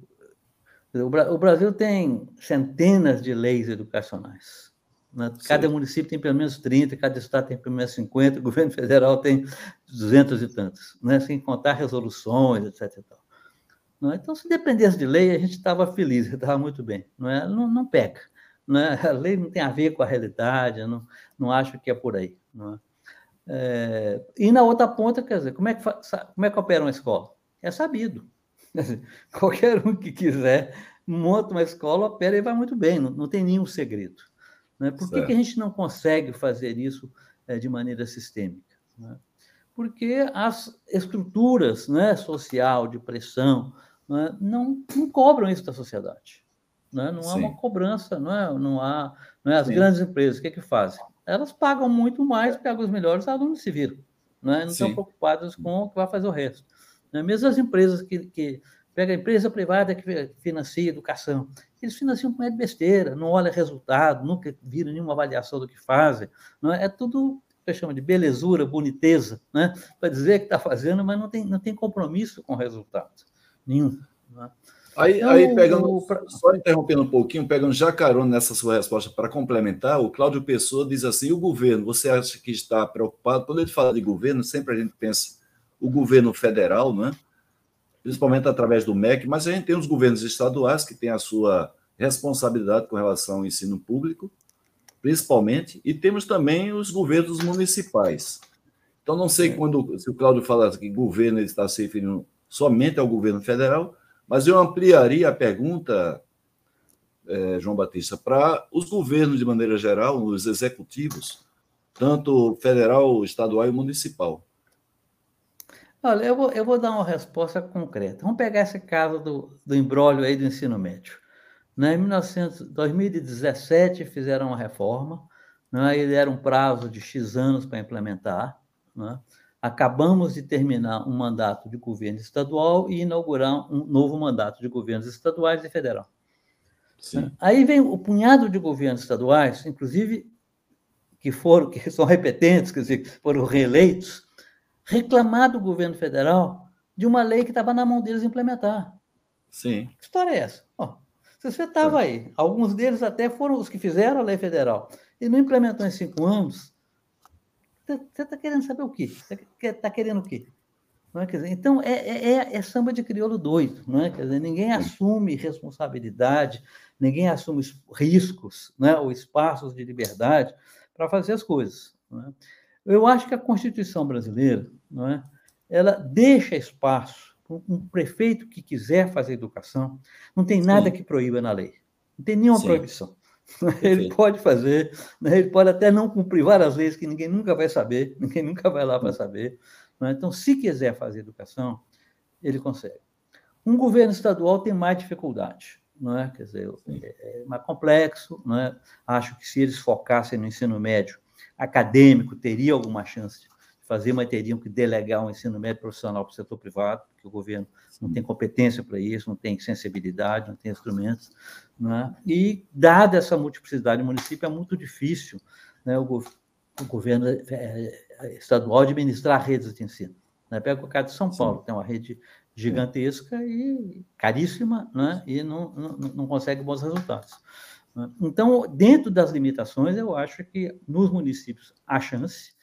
um, o Brasil tem centenas de leis educacionais. Né? Cada município tem pelo menos 30, cada estado tem pelo menos 50, o governo federal tem 200 e tantos, né? sem contar resoluções, etc. É? Então, se dependesse de lei, a gente estava feliz, estava muito bem. Não, é? não, não pega. Né? A lei não tem a ver com a realidade, não, não acho que é por aí. Não é? É, e na outra ponta, quer dizer, como é que, como é que opera uma escola? É sabido. qualquer um que quiser monta uma escola, opera e vai muito bem, não, não tem nenhum segredo. Né? Por que, que, a gente não consegue fazer isso é, de maneira sistêmica? Né? Porque as estruturas né, social de pressão né, não, não cobram isso da sociedade. Né? Não há uma cobrança, não, é? não há. Não é? As Sim. grandes empresas, o que, é que fazem? Elas pagam muito mais, pegam os melhores, os alunos se viram. Né? Não Sim. estão preocupadas com o que vai fazer o resto. Né? Mesmo as empresas que, que pega a empresa privada que financia educação, eles financiam com besteira, não olha resultado, nunca viram nenhuma avaliação do que fazem. Não é? é tudo que chama de belezura, boniteza, né? para dizer que está fazendo, mas não tem, não tem compromisso com o resultado nenhum. Né?
Aí, então, aí pegando, o... só interrompendo um pouquinho, pegando já carona nessa sua resposta para complementar, o Cláudio Pessoa diz assim: o governo, você acha que está preocupado? Quando ele fala de governo, sempre a gente pensa o governo federal, né? Principalmente através do MEC, mas a gente tem os governos estaduais que têm a sua responsabilidade com relação ao ensino público, principalmente, e temos também os governos municipais. Então, não sei é. quando, se o Cláudio fala que governo ele está se referindo somente ao governo federal, mas eu ampliaria a pergunta, é, João Batista, para os governos de maneira geral, os executivos, tanto federal, estadual e municipal.
Olha, eu vou, eu vou dar uma resposta concreta. Vamos pegar esse caso do, do embrólio aí do ensino médio. Né? Em 1900, 2017 fizeram uma reforma, né? e deram um prazo de X anos para implementar. Né? acabamos de terminar um mandato de governo estadual e inaugurar um novo mandato de governos estaduais e federal. Sim. Aí vem o punhado de governos estaduais, inclusive que foram que são repetentes, quer dizer, foram reeleitos, reclamar do governo federal de uma lei que estava na mão deles implementar.
Sim.
Que história é essa? Oh, você estava aí, alguns deles até foram os que fizeram a lei federal e não implementou em cinco anos. Você está querendo saber o quê? Você está querendo o quê? Não é? Quer dizer, então, é, é, é, é, samba de crioulo doido, não é? Quer dizer, ninguém assume responsabilidade, ninguém assume riscos, né? ou espaços de liberdade para fazer as coisas. É? Eu acho que a Constituição brasileira, não é? ela deixa espaço para um prefeito que quiser fazer educação, não tem nada Sim. que proíba na lei, não tem nenhuma Sim. proibição. Ele pode fazer, né? ele pode até não cumprir várias leis que ninguém nunca vai saber, ninguém nunca vai lá para hum. saber. Né? Então, se quiser fazer educação, ele consegue. Um governo estadual tem mais dificuldade, não é? Quer dizer, é, é mais complexo, não é? Acho que se eles focassem no ensino médio acadêmico, teria alguma chance de fazer, mas teriam que delegar um ensino médio profissional para o setor privado, porque o governo não tem competência para isso, não tem sensibilidade, não tem instrumentos. Né? E, dada essa multiplicidade do município, é muito difícil né, o, o, governo é, é, estadual administrar redes de ensino. Né? Pega o caso de São Paulo, Sim. tem uma rede gigantesca e caríssima, né? e não, não, não consegue bons resultados. Né? Então, dentro das limitações, eu acho que nos municípios há chance,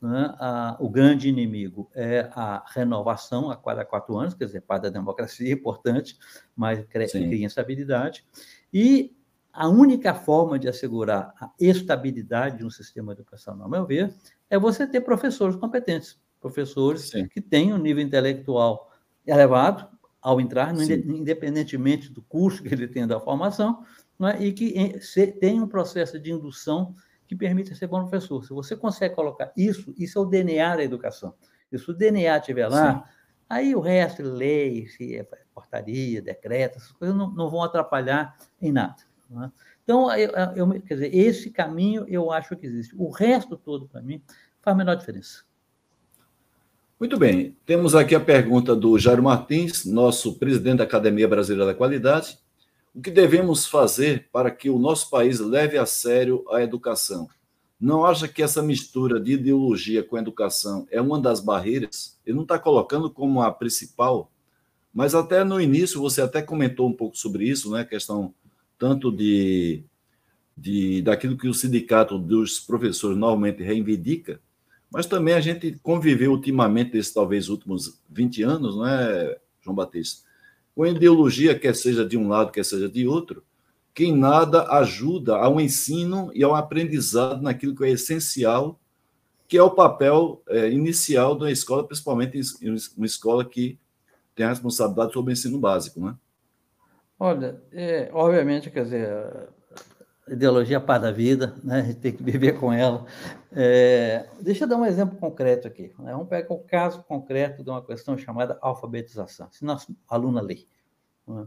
né? A, o grande inimigo é a renovação a cada quatro anos, quer dizer, parte da democracia é importante, mas cria instabilidade. E a única forma de assegurar a estabilidade de um sistema educacional, ao meu ver, é você ter professores competentes, professores Sim. que tenham um nível intelectual elevado ao entrar, independentemente do curso que ele tenha da formação, né, e que tenham um processo de indução que permita ser bom professor. Se você consegue colocar isso, isso é o DNA da educação. E se o DNA estiver lá, Sim. aí o resto, lei, se é portaria, decreto, essas coisas não, não vão atrapalhar em nada. É? Então, eu, eu, quer dizer, esse caminho eu acho que existe. O resto todo, para mim, faz a menor diferença.
Muito bem. Temos aqui a pergunta do Jairo Martins, nosso presidente da Academia Brasileira da Qualidade. O que devemos fazer para que o nosso país leve a sério a educação? Não acha que essa mistura de ideologia com educação é uma das barreiras? Ele não está colocando como a principal, mas até no início você até comentou um pouco sobre isso, né? A questão tanto de, de daquilo que o sindicato dos professores normalmente reivindica, mas também a gente conviveu ultimamente, esses talvez últimos 20 anos, não é, João Batista? Com ideologia, quer seja de um lado, quer seja de outro, que em nada ajuda ao ensino e ao aprendizado naquilo que é essencial, que é o papel é, inicial da escola, principalmente uma escola que tem a responsabilidade sobre o ensino básico, né?
Olha, é, obviamente, quer dizer, ideologia para da vida, né? a gente tem que viver com ela. É, deixa eu dar um exemplo concreto aqui. Né? Vamos pegar o caso concreto de uma questão chamada alfabetização. Se nosso aluno lê. Né?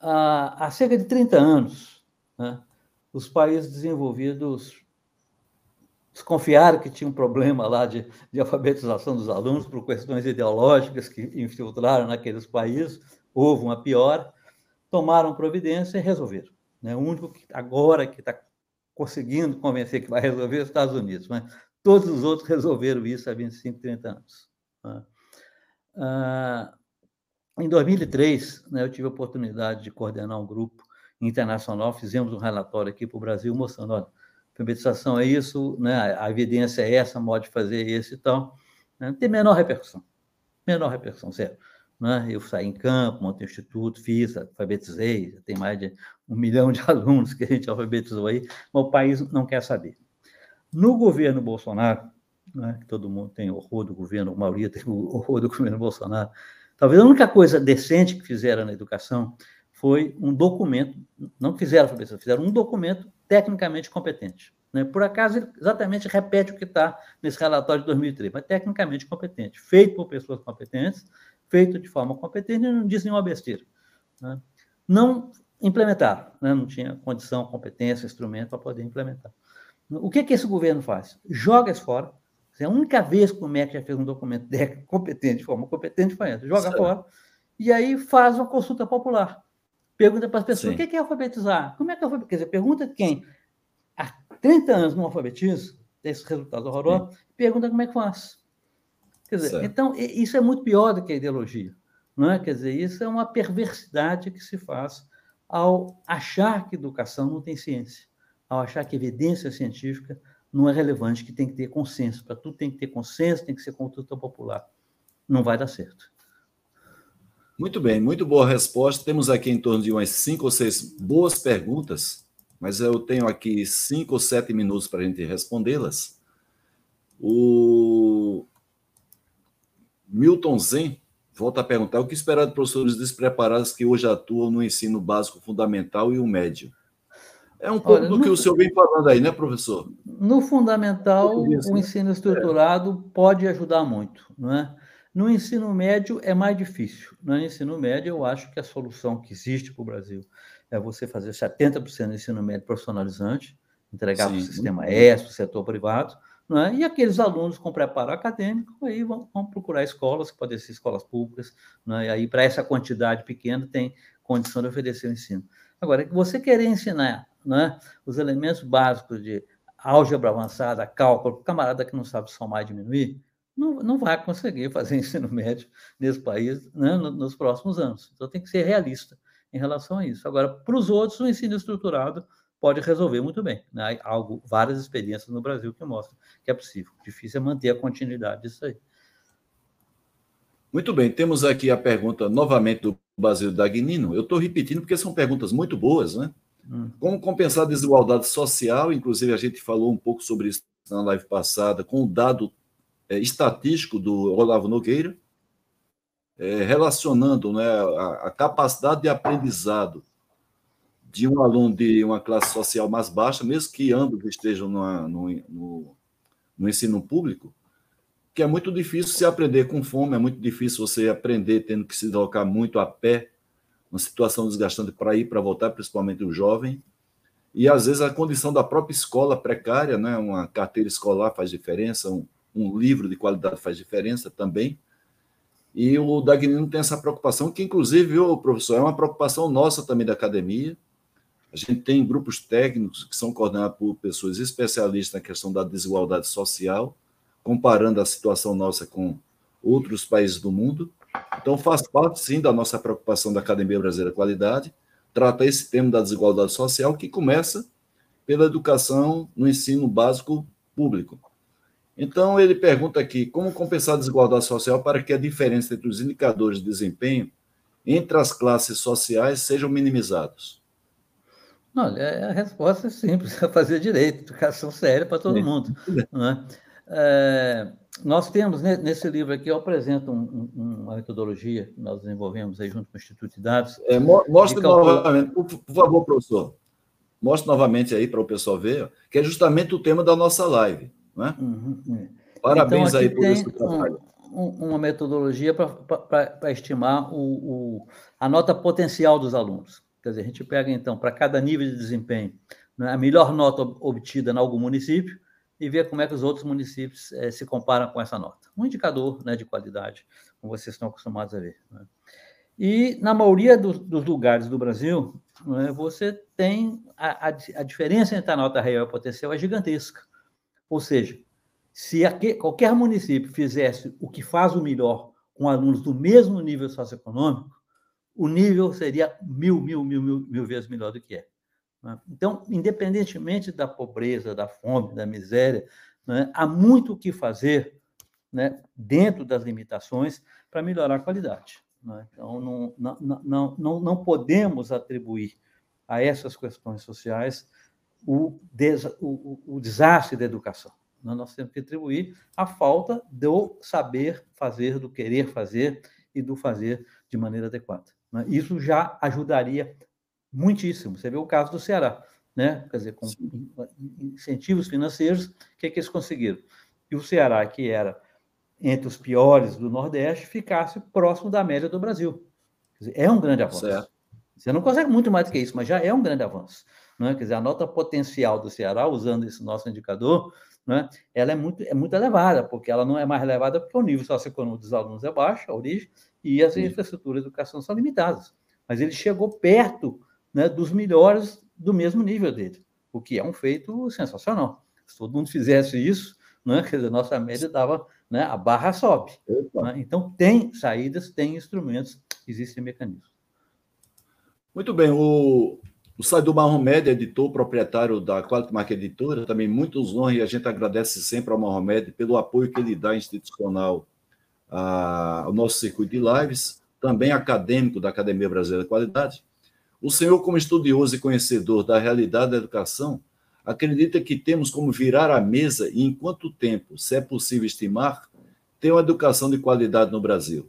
Há, cerca de 30 anos, né? os países desenvolvidos desconfiaram que tinha um problema lá de, de alfabetização dos alunos por questões ideológicas que infiltraram naqueles países, houve uma piora, tomaram providência e resolveram. Né? O único que agora que está conseguindo convencer que vai resolver é os Estados Unidos, mas todos os outros resolveram isso há 25, 30 anos. Né? Ah, em 2003, né, eu tive a oportunidade de coordenar um grupo internacional, fizemos um relatório aqui para o Brasil mostrando, olha, alfabetização é isso, né, a evidência é essa, modo de fazer esse e tal. Né, tem menor repercussão, menor repercussão, sério. Né? Eu saí em campo, montei um instituto, fiz, alfabetizei, tem mais de um milhão de alunos que a gente alfabetizou aí, mas o país não quer saber. No governo Bolsonaro, né, todo mundo tem horror do governo, a maioria tem horror do governo Bolsonaro, talvez a única coisa decente que fizeram na educação foi um documento, não fizeram alfabetização, fizeram um documento tecnicamente competente. Né? Por acaso, ele exatamente repete o que está nesse relatório de 2003, mas tecnicamente competente, feito por pessoas competentes, feito de forma competente e não diz nenhuma besteira. Né? Não implementaram, né? não tinha condição, competência, instrumento para poder implementar. O que, que esse governo faz? Joga isso fora. É a única vez que o MEC já fez um documento competente, de forma competente, foi essa. Joga fora. E aí faz uma consulta popular. Pergunta para as pessoas: Sim. o que é alfabetizar? Como é que é alfabetizar? Quer dizer, pergunta quem há 30 anos não alfabetiza, tem esse resultado horroroso, pergunta como é que faz. Quer dizer, então, isso é muito pior do que a ideologia. Não é? Quer dizer, isso é uma perversidade que se faz ao achar que educação não tem ciência, ao achar que evidência científica não é relevante, que tem que ter consenso. Para tudo tem que ter consenso, tem que ser conduta popular. Não vai dar certo.
Muito bem, muito boa resposta. Temos aqui em torno de umas cinco ou seis boas perguntas, mas eu tenho aqui cinco ou sete minutos para a gente respondê-las. O Milton Zen volta a perguntar o que esperar de professores despreparados que hoje atuam no ensino básico fundamental e o médio. É um pouco Olha, do no, que o senhor vem falando aí, né, professor?
No fundamental, o ensino estruturado é. pode ajudar muito, não é? No ensino médio é mais difícil. No ensino médio, eu acho que a solução que existe para o Brasil é você fazer 70% do ensino médio profissionalizante, entregar para o sistema S, para o setor privado, né? E aqueles alunos com preparo acadêmico aí vão, vão procurar escolas, que podem ser escolas públicas, né? e aí para essa quantidade pequena tem condição de oferecer o ensino. Agora, você querer ensinar né, os elementos básicos de álgebra avançada, cálculo, camarada que não sabe somar e diminuir, não, não vai conseguir fazer ensino médio nesse país né, nos próximos anos. Então, tem que ser realista em relação a isso. Agora, para os outros, o ensino estruturado pode resolver muito bem. Né? Algo, várias experiências no Brasil que mostram que é possível. Difícil é manter a continuidade disso aí.
Muito bem, temos aqui a pergunta novamente do Basílio Dagnino. Eu estou repetindo porque são perguntas muito boas, né? Hum. Como compensar a desigualdade social? Inclusive, a gente falou um pouco sobre isso na live passada, com o dado é, estatístico do Olavo Nogueira, é, relacionando né, a, a capacidade de aprendizado de um aluno de uma classe social mais baixa, mesmo que ambos estejam no, no, no ensino público, que é muito difícil se aprender com fome, é muito difícil você aprender tendo que se deslocar muito a pé, uma situação desgastante para ir, para voltar, principalmente o jovem. E às vezes a condição da própria escola precária, né? uma carteira escolar faz diferença, um, um livro de qualidade faz diferença também. E o Dagnino tem essa preocupação, que inclusive, viu, professor, é uma preocupação nossa também da academia. A gente tem grupos técnicos que são coordenados por pessoas especialistas na questão da desigualdade social, comparando a situação nossa com outros países do mundo. Então, faz parte, sim, da nossa preocupação da Academia Brasileira de Qualidade, trata esse tema da desigualdade social, que começa pela educação no ensino básico público. Então, ele pergunta aqui: como compensar a desigualdade social para que a diferença entre os indicadores de desempenho entre as classes sociais sejam minimizados?
Olha, a resposta é simples: é fazer direito, educação séria para todo mundo. Né? É, nós temos, nesse livro aqui, eu apresento um, um, uma metodologia que nós desenvolvemos aí junto com o Instituto de Dados.
É, mostre novamente, por, por favor, professor. Mostre novamente aí para o pessoal ver, que é justamente o tema da nossa live. Né? Uhum, é. Parabéns então, aí por esse trabalho.
Um, uma metodologia para estimar o, o, a nota potencial dos alunos. Quer dizer, a gente pega, então, para cada nível de desempenho, né, a melhor nota obtida em algum município e ver como é que os outros municípios é, se comparam com essa nota. Um indicador né, de qualidade, como vocês estão acostumados a ver. Né? E na maioria do, dos lugares do Brasil, né, você tem a, a, a, diferença entre a nota real e potencial é gigantesca. Ou seja, se aqui, qualquer município fizesse o que faz o melhor com alunos do mesmo nível socioeconômico, o nível seria mil, mil, mil, mil, mil vezes melhor do que é. Né? Então, independentemente da pobreza, da fome, da miséria, né, há muito o que fazer né, dentro das limitações para melhorar a qualidade. Né? Então, não, não, não, não, não podemos atribuir a essas questões sociais o, des, o, o, desastre da educação. Nós temos que atribuir a falta do saber fazer, do querer fazer e do fazer de maneira adequada. Né? Isso já ajudaria muitíssimo. Você vê o caso do Ceará, né? Quer dizer, com incentivos financeiros, o que, é que eles conseguiram? Que o Ceará, que era entre os piores do Nordeste, ficasse próximo da média do Brasil. Dizer, é um grande avanço. Certo. Você não consegue muito mais do que isso, mas já é um grande avanço. Né? Quer dizer, a nota potencial do Ceará, usando esse nosso indicador, né, ela é muito, é muito elevada, porque ela não é mais elevada porque o nível socioeconômico dos alunos é baixo, a origem, e as Sim. infraestruturas de educação são limitadas. Mas ele chegou perto né, dos melhores do mesmo nível dele, o que é um feito sensacional. Se todo mundo fizesse isso, né, dizer, nossa média dava, né, a barra sobe. Né? Então, tem saídas, tem instrumentos, existem mecanismos.
Muito bem, o, o Saidu Mahomed, editor, proprietário da Quality Market Editora, também muitos honra e a gente agradece sempre ao Mahomed pelo apoio que ele dá institucional ao nosso circuito de lives, também acadêmico da Academia Brasileira de Qualidade. O senhor, como estudioso e conhecedor da realidade da educação, acredita que temos como virar a mesa e em quanto tempo, se é possível estimar, ter uma educação de qualidade no Brasil?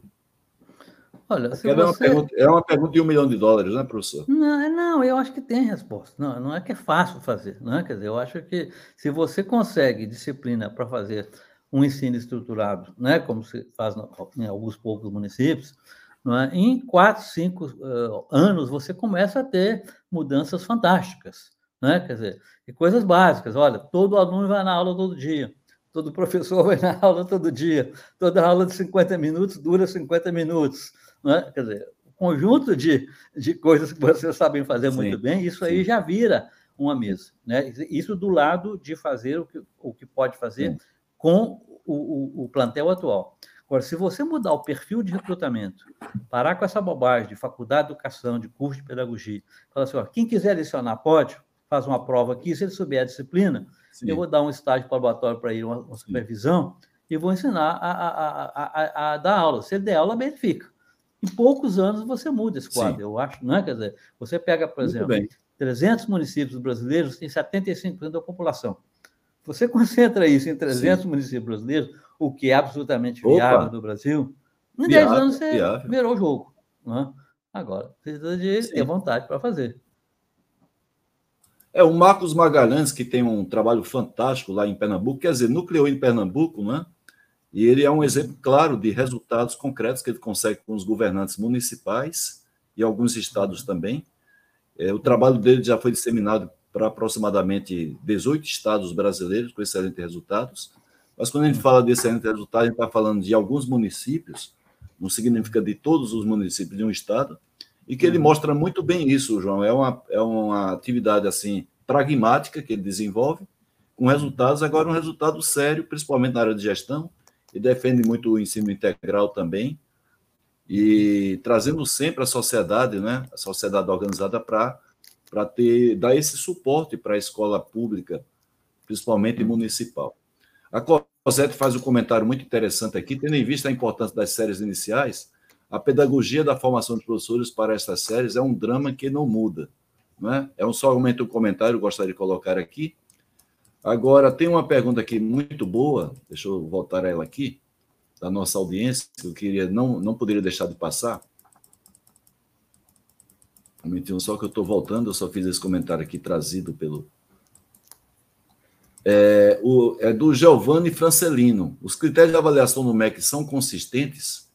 Olha,
se é, uma pergunta, é uma pergunta de um milhão de dólares, né, professor?
Não, não, eu acho que tem resposta. Não, não é que é fácil fazer, não é? Quer dizer, eu acho que se você consegue disciplina para fazer um ensino estruturado, né, como se faz em alguns poucos municípios, é? em quatro, cinco uh, anos você começa a ter mudanças fantásticas, né? Quer dizer, e coisas básicas. Olha, todo aluno vai na aula todo dia. Todo professor vai na aula todo dia. Toda aula de 50 minutos dura 50 minutos. Né? Quer dizer, um conjunto de, de coisas que vocês sabem fazer sim, muito bem, isso aí já vira uma mesa. Né? Isso do lado de fazer o que, o que pode fazer sim. Com o, o, o plantel atual. Agora, se você mudar o perfil de recrutamento, parar com essa bobagem de faculdade de educação, de curso de pedagogia, falar assim, ó, quem quiser lecionar pode, faz uma prova aqui, se ele souber a disciplina, Sim. eu vou dar um estágio laboratório para ele, uma, uma supervisão, e vou ensinar a, a, a, a, dar aula. Se ele der aula, bem, ele fica. Em poucos anos você muda esse quadro, Sim. eu acho, não é? Quer dizer, você pega, por Muito exemplo, bem. 300 municípios brasileiros têm 75% da população. Você concentra isso em 300 Sim. municípios brasileiros, o que é absolutamente viável Opa. no Brasil, em 10 anos você viável. virou o jogo. Né? Agora, precisa de Sim. ter vontade para fazer.
É, o Marcos Magalhães, que tem um trabalho fantástico lá em Pernambuco, quer dizer, nucleou em Pernambuco, né? E ele é um exemplo claro de resultados concretos que ele consegue com os governantes municipais e alguns estados também. É, o trabalho dele já foi disseminado para aproximadamente 18 estados brasileiros com excelentes resultados. Mas quando a gente fala de excelentes resultados, a gente está falando de alguns municípios, não significa de todos os municípios de um estado, e que ele uhum. mostra muito bem isso, João. É uma, é uma atividade assim pragmática que ele desenvolve, com resultados, agora um resultado sério, principalmente na área de gestão, e defende muito o ensino integral também, e trazendo sempre a sociedade, né, a sociedade organizada para para ter dar esse suporte para a escola pública, principalmente uhum. municipal. A Cosette faz um comentário muito interessante aqui, tendo em vista a importância das séries iniciais, a pedagogia da formação de professores para estas séries é um drama que não muda. Não é? é um somente um comentário, gostaria de colocar aqui. Agora, tem uma pergunta aqui muito boa, deixa eu voltar a ela aqui, da nossa audiência, que eu queria, não, não poderia deixar de passar. Um momentinho só que eu estou voltando, eu só fiz esse comentário aqui trazido pelo. É, o, é do Giovanni Francelino. Os critérios de avaliação do MEC são consistentes?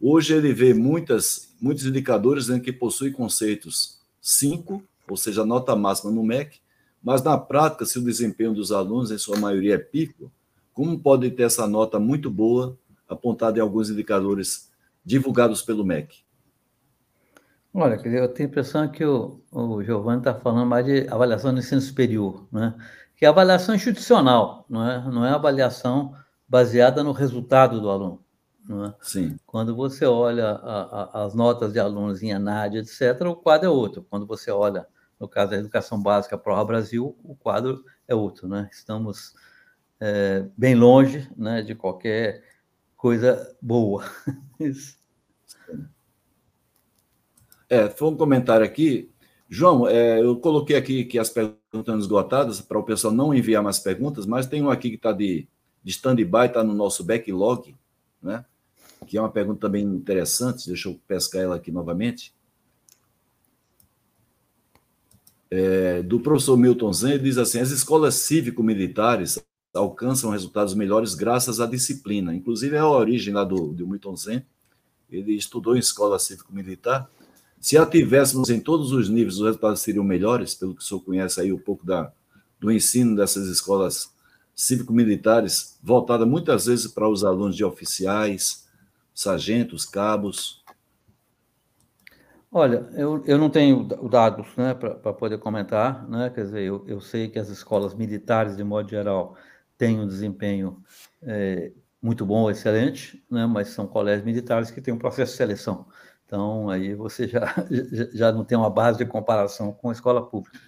Hoje ele vê muitas, muitos indicadores em que possui conceitos 5, ou seja, nota máxima no MEC, mas na prática, se o desempenho dos alunos, em sua maioria, é pico, como pode ter essa nota muito boa apontada em alguns indicadores divulgados pelo MEC?
Olha, eu tenho a impressão que o, o Giovanni está falando mais de avaliação no ensino superior, né? que é avaliação institucional, não é, não é avaliação baseada no resultado do aluno. Não é?
Sim.
Quando você olha a, a, as notas de alunos em ENAD, etc., o quadro é outro. Quando você olha, no caso da educação básica Prova Brasil, o quadro é outro. Né? Estamos é, bem longe né, de qualquer coisa boa.
é, foi um comentário aqui. João, é, eu coloquei aqui que as perguntas estão esgotadas para o pessoal não enviar mais perguntas, mas tem um aqui que está de, de stand-by, está no nosso backlog, né? que é uma pergunta também interessante, deixa eu pescar ela aqui novamente. É, do professor Milton Zen, ele diz assim: as escolas cívico-militares alcançam resultados melhores graças à disciplina. Inclusive, é a origem lá do, do Milton Zen. Ele estudou em escola cívico-militar. Se a tivéssemos em todos os níveis, os resultados seriam melhores, pelo que o senhor conhece aí um pouco da, do ensino dessas escolas cívico-militares, voltada muitas vezes para os alunos de oficiais, sargentos, cabos?
Olha, eu, eu não tenho dados né, para poder comentar, né? quer dizer, eu, eu sei que as escolas militares, de modo geral, têm um desempenho é, muito bom, excelente, né? mas são colégios militares que têm um processo de seleção. Então, aí você já, já não tem uma base de comparação com a escola pública.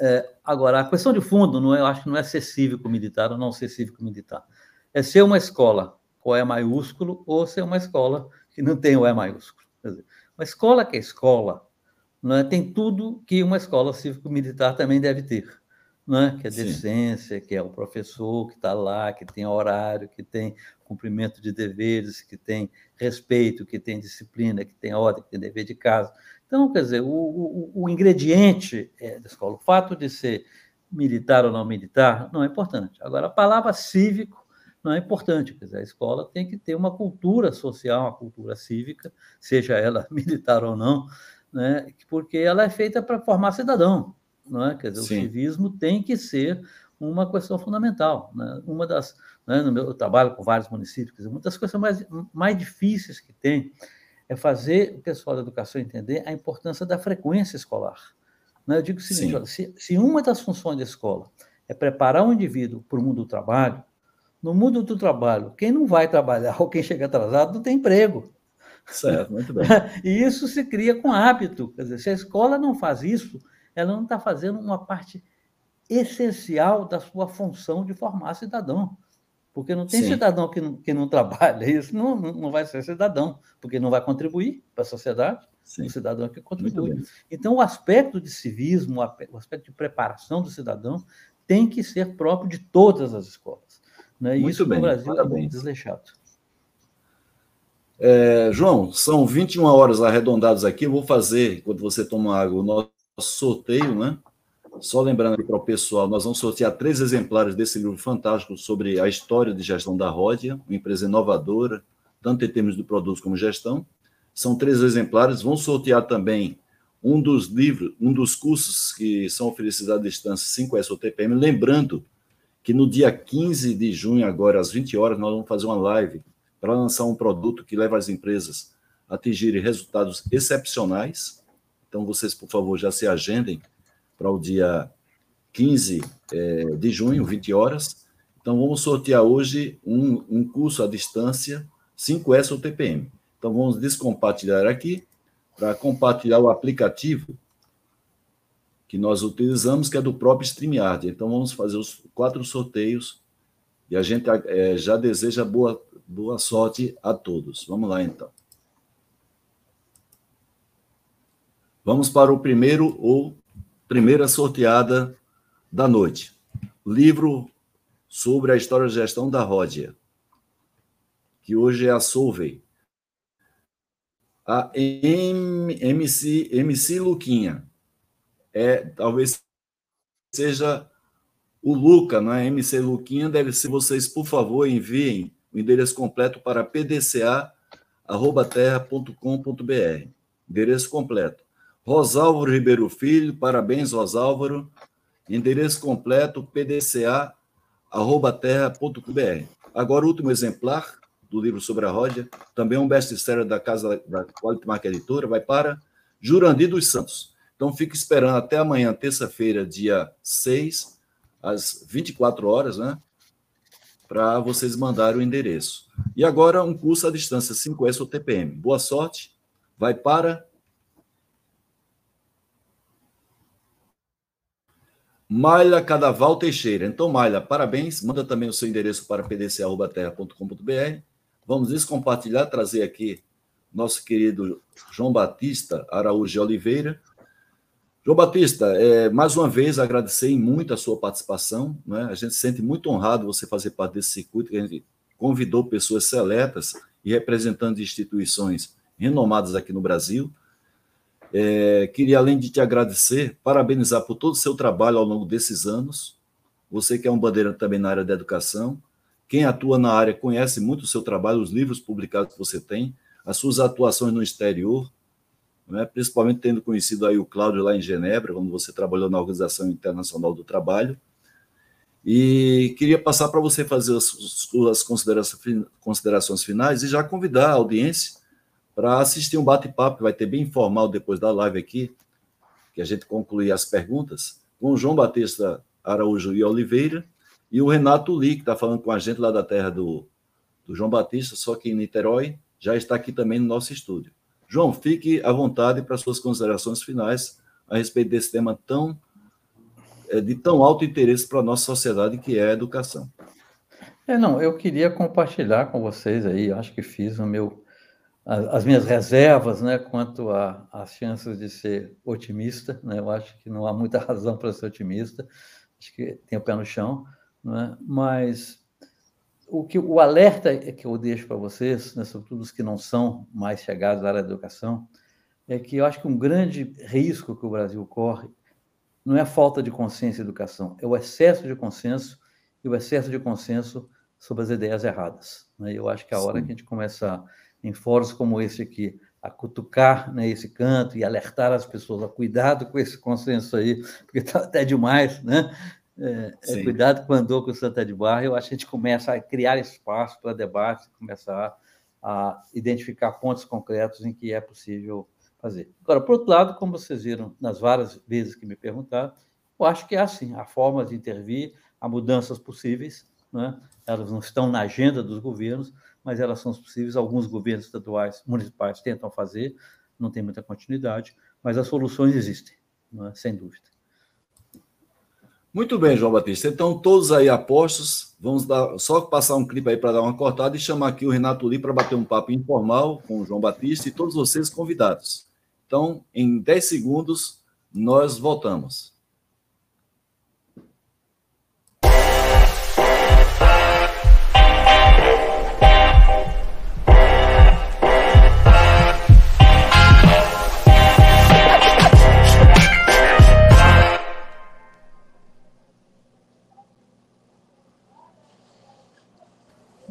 É? é agora, a questão de fundo, não é, eu acho que não é ser cívico-militar ou não ser cívico-militar. É ser uma escola com E maiúsculo ou ser uma escola que não tem o E maiúsculo. Dizer, uma escola que é escola é, tem tudo que uma escola cívico-militar também deve ter. Não é? Que é decência, que é o professor que está lá, que tem horário, que tem cumprimento de deveres, que tem respeito, que tem disciplina, que tem ordem, que tem dever de casa. Então, quer dizer, o, o, o ingrediente é da escola, o fato de ser militar ou não militar, não é importante. Agora, a palavra cívico não é importante. Quer dizer, a escola tem que ter uma cultura social, uma cultura cívica, seja ela militar ou não, né? porque ela é feita para formar cidadão. Não é? Quer dizer, Sim. o civismo tem que ser uma questão fundamental. Né? Uma das, né, no meu eu trabalho com vários municípios, dizer, uma das coisas mais, mais difíceis que tem é fazer o pessoal da educação entender a importância da frequência escolar. Né? Eu digo o seguinte: olha, se, se uma das funções da escola é preparar o indivíduo para o mundo do trabalho, no mundo do trabalho, quem não vai trabalhar ou quem chega atrasado não tem emprego.
Certo, muito bem.
e isso se cria com hábito. Quer dizer, se a escola não faz isso, ela não está fazendo uma parte essencial da sua função de formar cidadão. Porque não tem Sim. cidadão que não, que não trabalha, isso não, não vai ser cidadão, porque não vai contribuir para a sociedade, Sim. o cidadão que contribui. Então, o aspecto de civismo, o aspecto de preparação do cidadão, tem que ser próprio de todas as escolas. Né?
Muito
Isso
bem,
no Brasil
é parabéns.
é desleixado.
É, João, são 21 horas arredondadas aqui. Eu vou fazer, enquanto você toma água, o nosso sorteio, né? Só lembrando para o pessoal, nós vamos sortear três exemplares desse livro fantástico sobre a história de gestão da Ródia, uma empresa inovadora, tanto em termos de produtos como gestão. São três exemplares. Vamos sortear também um dos livros, um dos cursos que são oferecidos à distância 5S ou TPM. Lembrando que no dia 15 de junho, agora às 20 horas, nós vamos fazer uma live para lançar um produto que leva as empresas a atingirem resultados excepcionais. Então, vocês, por favor, já se agendem para o dia 15 é, de junho, 20 horas. Então, vamos sortear hoje um, um curso à distância 5S ou TPM. Então, vamos descompartilhar aqui para compartilhar o aplicativo que nós utilizamos, que é do próprio StreamYard. Então, vamos fazer os quatro sorteios e a gente é, já deseja boa, boa sorte a todos. Vamos lá, então. Vamos para o primeiro ou primeira sorteada da noite. Livro sobre a história de gestão da Ródia, que hoje é a Solvay. A MC, MC Luquinha. É, talvez seja o Luca, não é? MC Luquinha deve ser vocês, por favor, enviem o endereço completo para pdca@terra.com.br. Endereço completo. Rosálvaro Ribeiro Filho, parabéns, Rosálvaro. Endereço completo, pdca.terra.br. Agora, o último exemplar do livro sobre a Ródia, também um best-seller da casa da Quality Mark Editora, vai para Jurandir dos Santos. Então, fique esperando até amanhã, terça-feira, dia 6, às 24 horas, né? Para vocês mandarem o endereço. E agora, um curso à distância 5S ou TPM. Boa sorte. Vai para Malha Cadaval Teixeira. Então, Malha, parabéns. Manda também o seu endereço para pdc.terra.com.br. Vamos descompartilhar, trazer aqui nosso querido João Batista Araújo de Oliveira. João Batista, é, mais uma vez agradecer muito a sua participação. Né? A gente se sente muito honrado você fazer parte desse circuito, que a gente convidou pessoas seletas e representantes de instituições renomadas aqui no Brasil. É, queria, além de te agradecer, parabenizar por todo o seu trabalho ao longo desses anos. Você que é um bandeira também na área da educação. Quem atua na área conhece muito o seu trabalho, os livros publicados que você tem, as suas atuações no exterior, né? principalmente tendo conhecido aí o Cláudio lá em Genebra, quando você trabalhou na Organização Internacional do Trabalho. E queria passar para você fazer as suas considerações finais e já convidar a audiência para assistir um bate-papo que vai ter bem informal depois da live aqui, que a gente concluir as perguntas, com o João Batista Araújo e Oliveira e o Renato Lee, que está falando com a gente lá da terra do, do João Batista, só que em Niterói, já está aqui também no nosso estúdio. João, fique à vontade para suas considerações finais a respeito desse tema tão é, de tão alto interesse para a nossa sociedade, que é a educação.
É, não, eu queria compartilhar com vocês aí, acho que fiz o meu as minhas reservas né, quanto às chances de ser otimista. Né? Eu acho que não há muita razão para ser otimista, acho que tem o pé no chão, né? mas o, que, o alerta que eu deixo para vocês, né, sobretudo os que não são mais chegados à área da educação, é que eu acho que um grande risco que o Brasil corre não é a falta de consciência e educação, é o excesso de consenso e o excesso de consenso sobre as ideias erradas. Né? Eu acho que é a hora Sim. que a gente começa a em fóruns como esse aqui, a cutucar né, esse canto e alertar as pessoas a cuidado com esse consenso aí, porque está até demais, né? É, é, cuidado com andou com o Santa de Barra, eu acho que a gente começa a criar espaço para debate, começar a identificar pontos concretos em que é possível fazer. Agora, por outro lado, como vocês viram nas várias vezes que me perguntaram, eu acho que é assim, há formas de intervir, há mudanças possíveis, né? elas não estão na agenda dos governos, mas elas são possíveis. Alguns governos estaduais, municipais tentam fazer, não tem muita continuidade, mas as soluções existem, é? sem dúvida.
Muito bem, João Batista. Então, todos aí apostos, vamos dar, só passar um clipe aí para dar uma cortada e chamar aqui o Renato Lee para bater um papo informal com o João Batista e todos vocês convidados. Então, em 10 segundos, nós voltamos.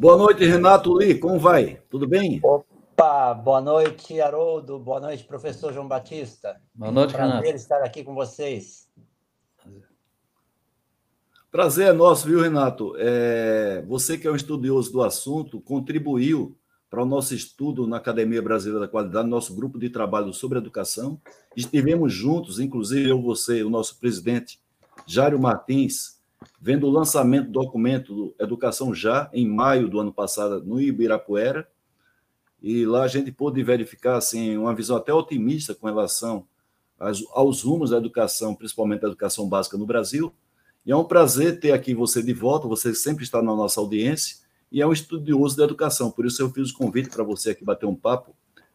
Boa noite, Renato Lee. Como vai? Tudo bem?
Opa, boa noite, Haroldo. Boa noite, professor João Batista.
Boa noite,
Prazer
Renato.
estar aqui com vocês.
Prazer é nosso, viu, Renato? É, você que é um estudioso do assunto, contribuiu para o nosso estudo na Academia Brasileira da Qualidade, nosso grupo de trabalho sobre educação. Estivemos juntos, inclusive eu, você, o nosso presidente, Jário Martins, vendo o lançamento do documento Educação Já, em maio do ano passado, no Ibirapuera, e lá a gente pôde verificar assim, uma visão até otimista com relação aos rumos da educação, principalmente da educação básica no Brasil, e é um prazer ter aqui você de volta, você sempre está na nossa audiência e é um estudioso da educação, por isso eu fiz o convite para você aqui bater um papo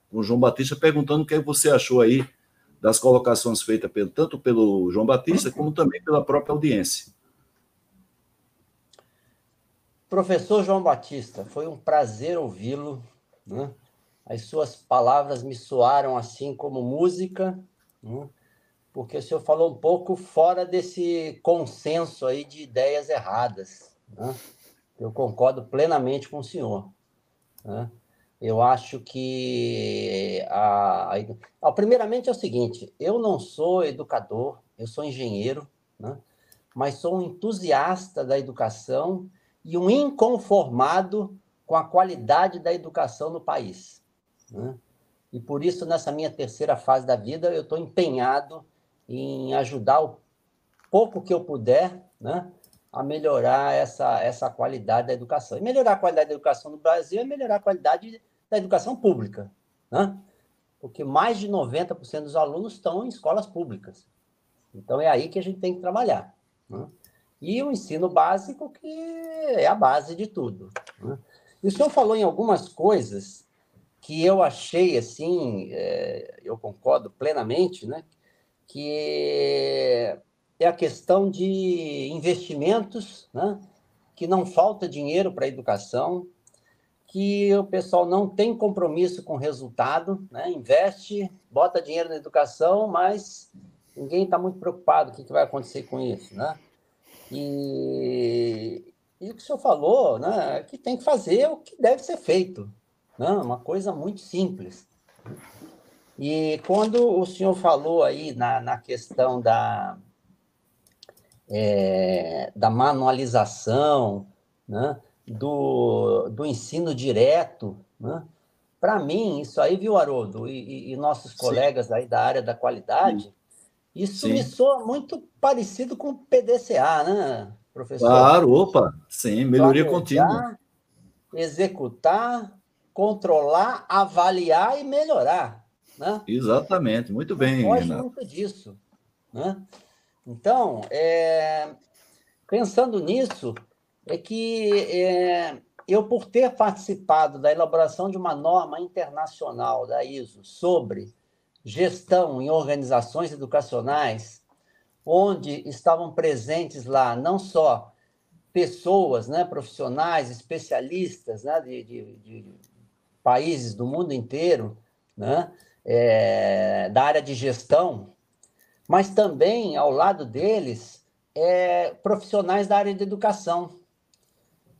com o João Batista, perguntando o que você achou aí das colocações feitas pelo, tanto pelo João Batista como também pela própria audiência.
Professor João Batista, foi um prazer ouvi-lo. Né? As suas palavras me soaram assim como música. Né? porque o senhor falou um pouco fora desse consenso aí de ideias erradas. Né? Eu concordo plenamente com o senhor. Né? Eu acho que. A, a, primeiramente é o seguinte: eu não sou educador, eu sou engenheiro, né? mas sou um entusiasta da educação e um inconformado com a qualidade da educação no país. Né? E por isso, nessa minha terceira fase da vida, eu estou empenhado em ajudar o pouco que eu puder, né, a melhorar essa, essa qualidade da educação. E melhorar a qualidade da educação no Brasil é melhorar a qualidade da educação pública, né? Porque mais de 90% dos alunos estão em escolas públicas. Então é aí que a gente tem que trabalhar. Né? E o ensino básico, que é a base de tudo. Né? E o senhor falou em algumas coisas que eu achei assim, é, eu concordo plenamente, né? que é a questão de investimentos, né? que não falta dinheiro para a educação, que o pessoal não tem compromisso com resultado, né? investe, bota dinheiro na educação, mas ninguém está muito preocupado com o que vai acontecer com isso. Né? E, e o que o senhor falou né? é que tem que fazer o que deve ser feito, né? uma coisa muito simples. E quando o senhor falou aí na, na questão da, é, da manualização, né, do, do ensino direto, né, para mim, isso aí, viu, Haroldo, e, e nossos colegas Sim. aí da área da qualidade, isso Sim. me soa muito parecido com o PDCA, né, professor?
Claro, opa, sim, melhoria contínua.
Executar, controlar, avaliar e melhorar. Né?
Exatamente, muito bem.
Foge muito disso. Né? Então, é, pensando nisso, é que é, eu, por ter participado da elaboração de uma norma internacional da ISO sobre gestão em organizações educacionais, onde estavam presentes lá não só pessoas, né, profissionais, especialistas né, de, de, de países do mundo inteiro, né, é, da área de gestão, mas também, ao lado deles, é, profissionais da área de educação.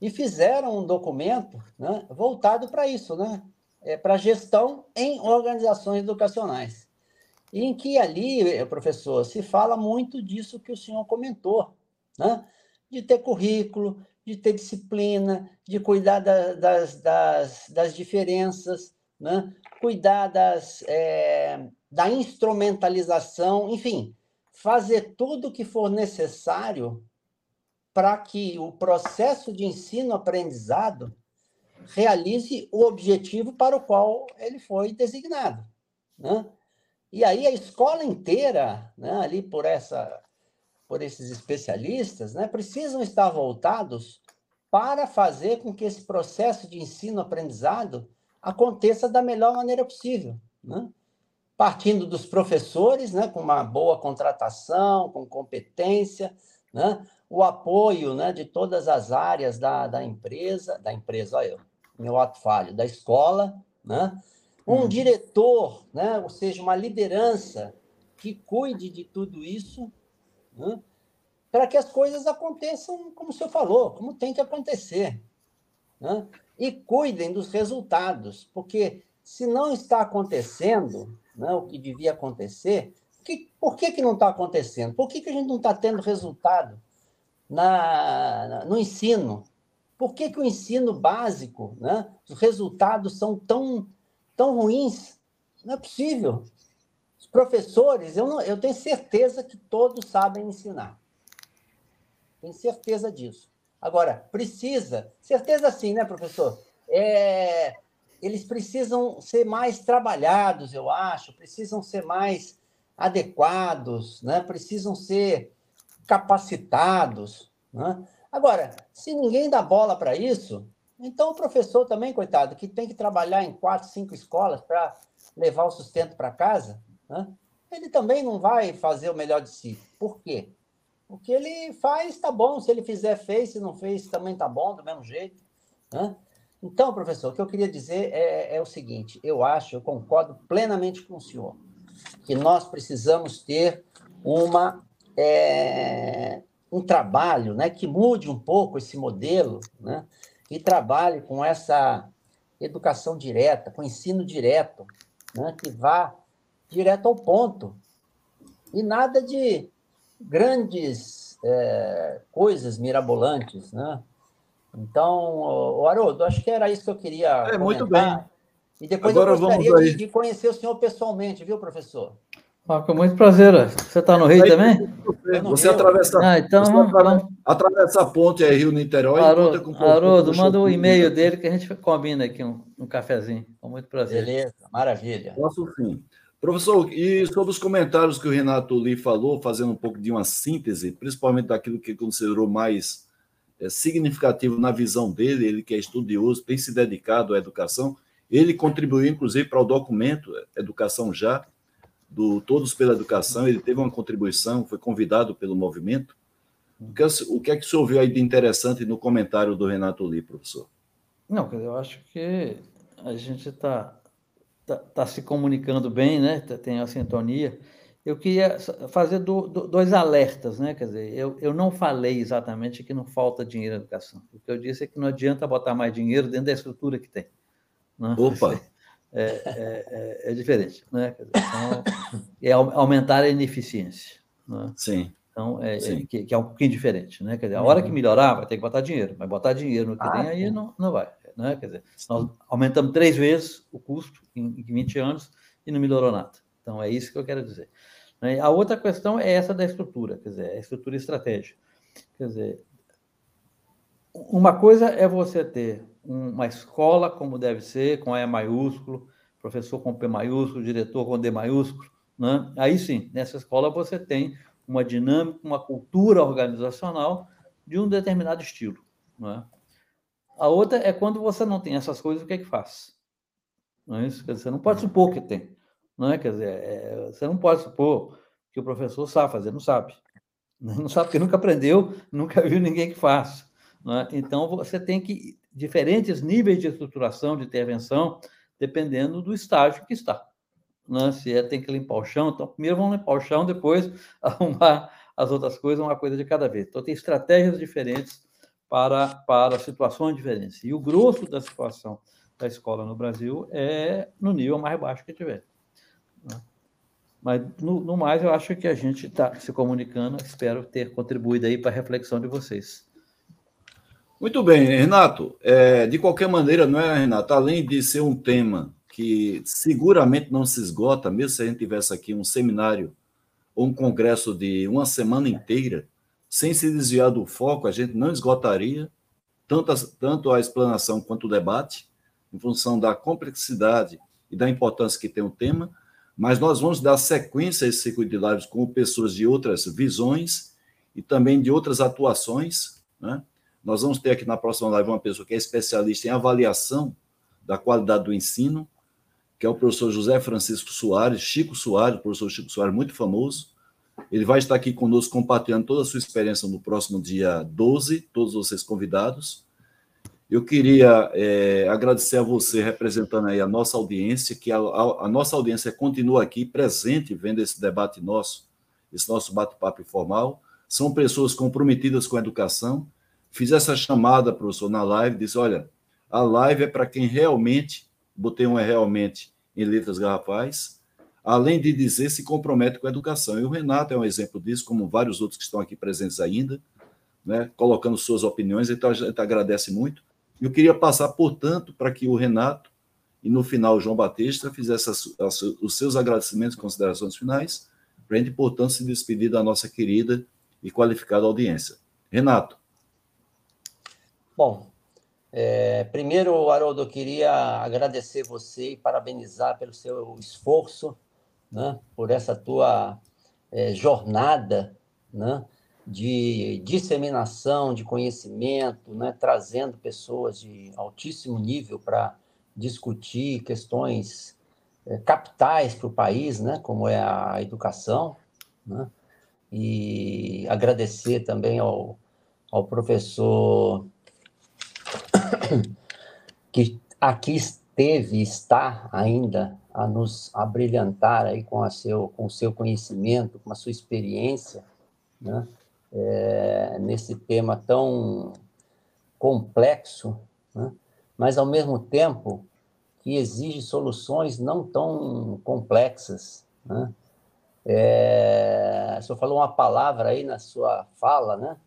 E fizeram um documento né, voltado para isso, né, é, para gestão em organizações educacionais. E em que ali, professor, se fala muito disso que o senhor comentou, né, de ter currículo, de ter disciplina, de cuidar da, das, das, das diferenças, né? cuidar das, é, da instrumentalização, enfim, fazer tudo o que for necessário para que o processo de ensino-aprendizado realize o objetivo para o qual ele foi designado. Né? E aí a escola inteira, né, ali por, essa, por esses especialistas, né, precisam estar voltados para fazer com que esse processo de ensino-aprendizado aconteça da melhor maneira possível, né? partindo dos professores, né, com uma boa contratação, com competência, né, o apoio né, de todas as áreas da, da empresa, da empresa, olha eu, meu ato falho, da escola, né, um uhum. diretor, né, ou seja, uma liderança que cuide de tudo isso, né, para que as coisas aconteçam como o senhor falou, como tem que acontecer. né? e cuidem dos resultados, porque se não está acontecendo né, o que devia acontecer, que, por que, que não está acontecendo? Por que, que a gente não está tendo resultado na, no ensino? Por que, que o ensino básico, né, os resultados são tão, tão ruins? Não é possível. Os professores, eu, não, eu tenho certeza que todos sabem ensinar. Tenho certeza disso. Agora, precisa, certeza sim, né, professor? É, eles precisam ser mais trabalhados, eu acho, precisam ser mais adequados, né? precisam ser capacitados. Né? Agora, se ninguém dá bola para isso, então o professor também, coitado, que tem que trabalhar em quatro, cinco escolas para levar o sustento para casa, né? ele também não vai fazer o melhor de si. Por quê? O que ele faz está bom, se ele fizer, fez, se não fez, também está bom, do mesmo jeito. Né? Então, professor, o que eu queria dizer é, é o seguinte: eu acho, eu concordo plenamente com o senhor, que nós precisamos ter uma é, um trabalho né, que mude um pouco esse modelo né, e trabalhe com essa educação direta, com ensino direto, né, que vá direto ao ponto. E nada de grandes é, coisas mirabolantes. Né? Então, o Haroldo, acho que era isso que eu queria. É, comentar.
muito bem.
E depois Agora eu gostaria de, de conhecer o senhor pessoalmente, viu, professor?
Ah, com muito prazer. Você está no Rio também?
Você atravessa,
ah, então
você
vamos,
atravessa, vamos. atravessa, a ponte aí, Rio Niterói.
Haroldo, Haroldo manda o um e-mail dele que a gente combina aqui um, um cafezinho. Com muito prazer.
Beleza, maravilha.
Posso sim. Professor, e sobre os comentários que o Renato Lee falou, fazendo um pouco de uma síntese, principalmente daquilo que considerou mais é, significativo na visão dele, ele que é estudioso, tem se dedicado à educação, ele contribuiu, inclusive, para o documento Educação Já, do Todos pela Educação, ele teve uma contribuição, foi convidado pelo movimento. O que, o que é que o senhor viu aí de interessante no comentário do Renato Lee, professor?
Não, eu acho que a gente está tá, tá se comunicando bem, né? tem a sintonia. Eu queria fazer do, do, dois alertas, né? Quer dizer, eu, eu não falei exatamente que não falta dinheiro na educação. O que eu disse é que não adianta botar mais dinheiro dentro da estrutura que tem. Né?
Opa!
É, é, é, é, diferente, né? Então, é aumentar a ineficiência. Né?
Sim.
Então, é, é Sim. Que, que, é um pouquinho diferente, né? Quer dizer, a hora que uhum. melhorar, vai ter que botar dinheiro, mas botar dinheiro no que ah, tem aí não, não vai, né? Quer dizer, nós aumentamos três vezes o custo em, em 20 anos e não melhorou nada. Então, é isso que eu quero dizer. Né? A outra questão é essa da estrutura, quer dizer, a estrutura estratégica. Quer dizer, uma coisa é você ter uma escola como deve ser, com E maiúsculo, professor com P maiúsculo, diretor com D maiúsculo. Né? Aí sim, nessa escola você tem uma dinâmica, uma cultura organizacional de um determinado estilo. Né? A outra é quando você não tem essas coisas, o que é que faz? Não é isso? Quer dizer, você não pode supor que tem. Não é? Quer dizer, é, você não pode supor que o professor sabe fazer, não sabe. Não sabe porque nunca aprendeu, nunca viu ninguém que faça. É? Então, você tem que diferentes níveis de estruturação, de intervenção, dependendo do estágio que está. Né? Se é, tem que limpar o chão, então primeiro vamos limpar o chão, depois arrumar as outras coisas, uma coisa de cada vez. Então, tem estratégias diferentes para, para situações diferentes. E o grosso da situação da escola no Brasil é no nível mais baixo que tiver. Né? Mas, no, no mais, eu acho que a gente está se comunicando. Espero ter contribuído aí para a reflexão de vocês.
Muito bem, Renato. É, de qualquer maneira, não é, Renato? Além de ser um tema que seguramente não se esgota, mesmo se a gente tivesse aqui um seminário ou um congresso de uma semana inteira, sem se desviar do foco, a gente não esgotaria tanto a, tanto a explanação quanto o debate, em função da complexidade e da importância que tem o tema, mas nós vamos dar sequência a esse circuito de lives com pessoas de outras visões e também de outras atuações, né? Nós vamos ter aqui na próxima live uma pessoa que é especialista em avaliação da qualidade do ensino, que é o professor José Francisco Soares, Chico Soares, professor Chico Soares, muito famoso. Ele vai estar aqui conosco compartilhando toda a sua experiência no próximo dia 12, todos vocês convidados. Eu queria é, agradecer a você, representando aí a nossa audiência, que a, a, a, nossa audiência continua aqui presente, vendo esse debate nosso, esse nosso bate-papo informal. São pessoas comprometidas com a educação, Fiz essa chamada, professor, na live, disse: olha, A live é para quem realmente, botei um é realmente em letras garrafais, além de dizer se compromete com a educação. E o Renato é um exemplo disso, como vários outros que estão aqui presentes ainda, né, colocando suas opiniões, então a gente agradece muito. Eu queria passar, portanto, para que o Renato e no final o João Batista fizesse as, as, os seus agradecimentos e considerações finais, para a gente, portanto, se despedir da nossa querida e qualificada audiência. Renato.
Bom, é, primeiro, Haroldo, eu queria agradecer você e parabenizar pelo seu esforço, né, por essa tua é, jornada né, de disseminação de conhecimento, né, trazendo pessoas de altíssimo nível para discutir questões é, capitais para o país, né, como é a educação, né, e agradecer também ao, ao professor que aqui esteve está ainda a nos abrilhantar aí com, a seu, com o seu conhecimento, com a sua experiência, né? É, nesse tema tão complexo, né? mas ao mesmo tempo que exige soluções não tão complexas. Né? É, o senhor falou uma palavra aí na sua fala, né?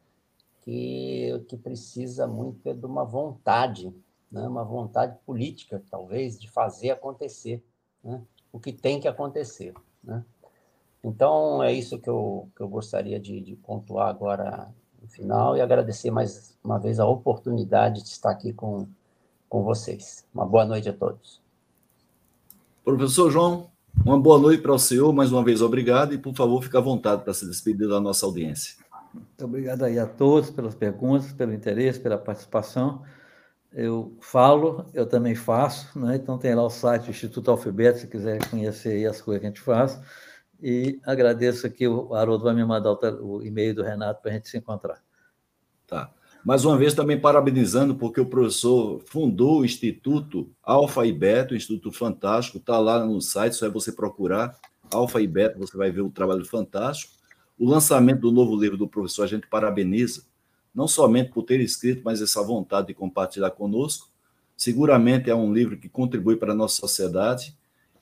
que, que precisa muito é de uma vontade, né? uma vontade política, talvez, de fazer acontecer né? o que tem que acontecer. Né? Então, é isso que eu, que eu gostaria de, de pontuar agora no final e agradecer mais uma vez a oportunidade de estar aqui com, com vocês. Uma boa noite a todos.
Professor João, uma boa noite para o senhor, mais uma vez obrigado, e por favor, fique à vontade para se despedir da nossa audiência.
Muito obrigado aí a todos pelas perguntas, pelo interesse, pela participação. Eu falo, eu também faço, né? então tem lá o site do Instituto Alfabeto, se quiser conhecer as coisas que a gente faz. E agradeço aqui, o Haroldo vai me mandar o e-mail do Renato para a gente se encontrar.
Tá. Mais uma vez também parabenizando, porque o professor fundou o Instituto Alfa e Beta, um Instituto fantástico, está lá no site, só é você procurar Alfa e Beta, você vai ver o trabalho fantástico. O lançamento do novo livro do professor, a gente parabeniza, não somente por ter escrito, mas essa vontade de compartilhar conosco. Seguramente é um livro que contribui para a nossa sociedade.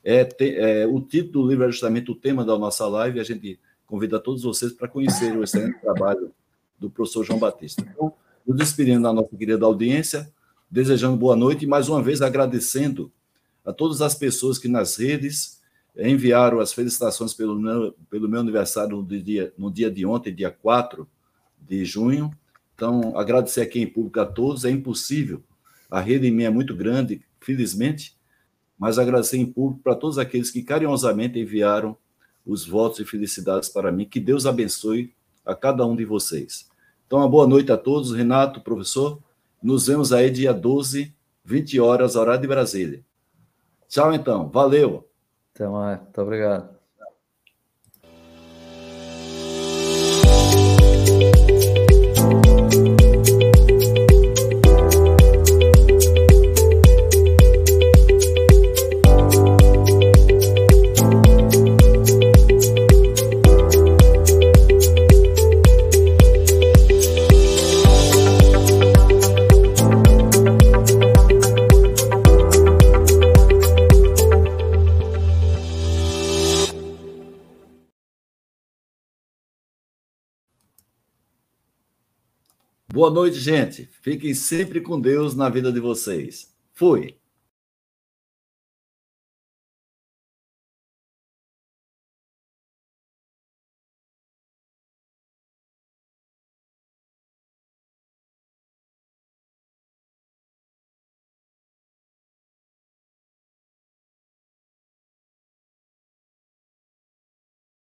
É, é, o título do livro é justamente o tema da nossa live, a gente convida todos vocês para conhecer o excelente trabalho do professor João Batista. Então, nos despedindo da nossa querida audiência, desejando boa noite e mais uma vez agradecendo a todas as pessoas que nas redes enviaram as felicitações pelo meu, pelo meu aniversário no dia, no dia de ontem, dia 4 de junho. Então, agradecer aqui em público a todos. É impossível, a rede em mim é muito grande, felizmente, mas agradecer em público para todos aqueles que carinhosamente enviaram os votos e felicidades para mim. Que Deus abençoe a cada um de vocês. Então, uma boa noite a todos. Renato, professor, nos vemos aí dia 12, 20 horas, horário de Brasília. Tchau, então. Valeu.
Até mais. Muito obrigado.
Boa noite, gente. Fiquem sempre com Deus na vida de vocês. Fui.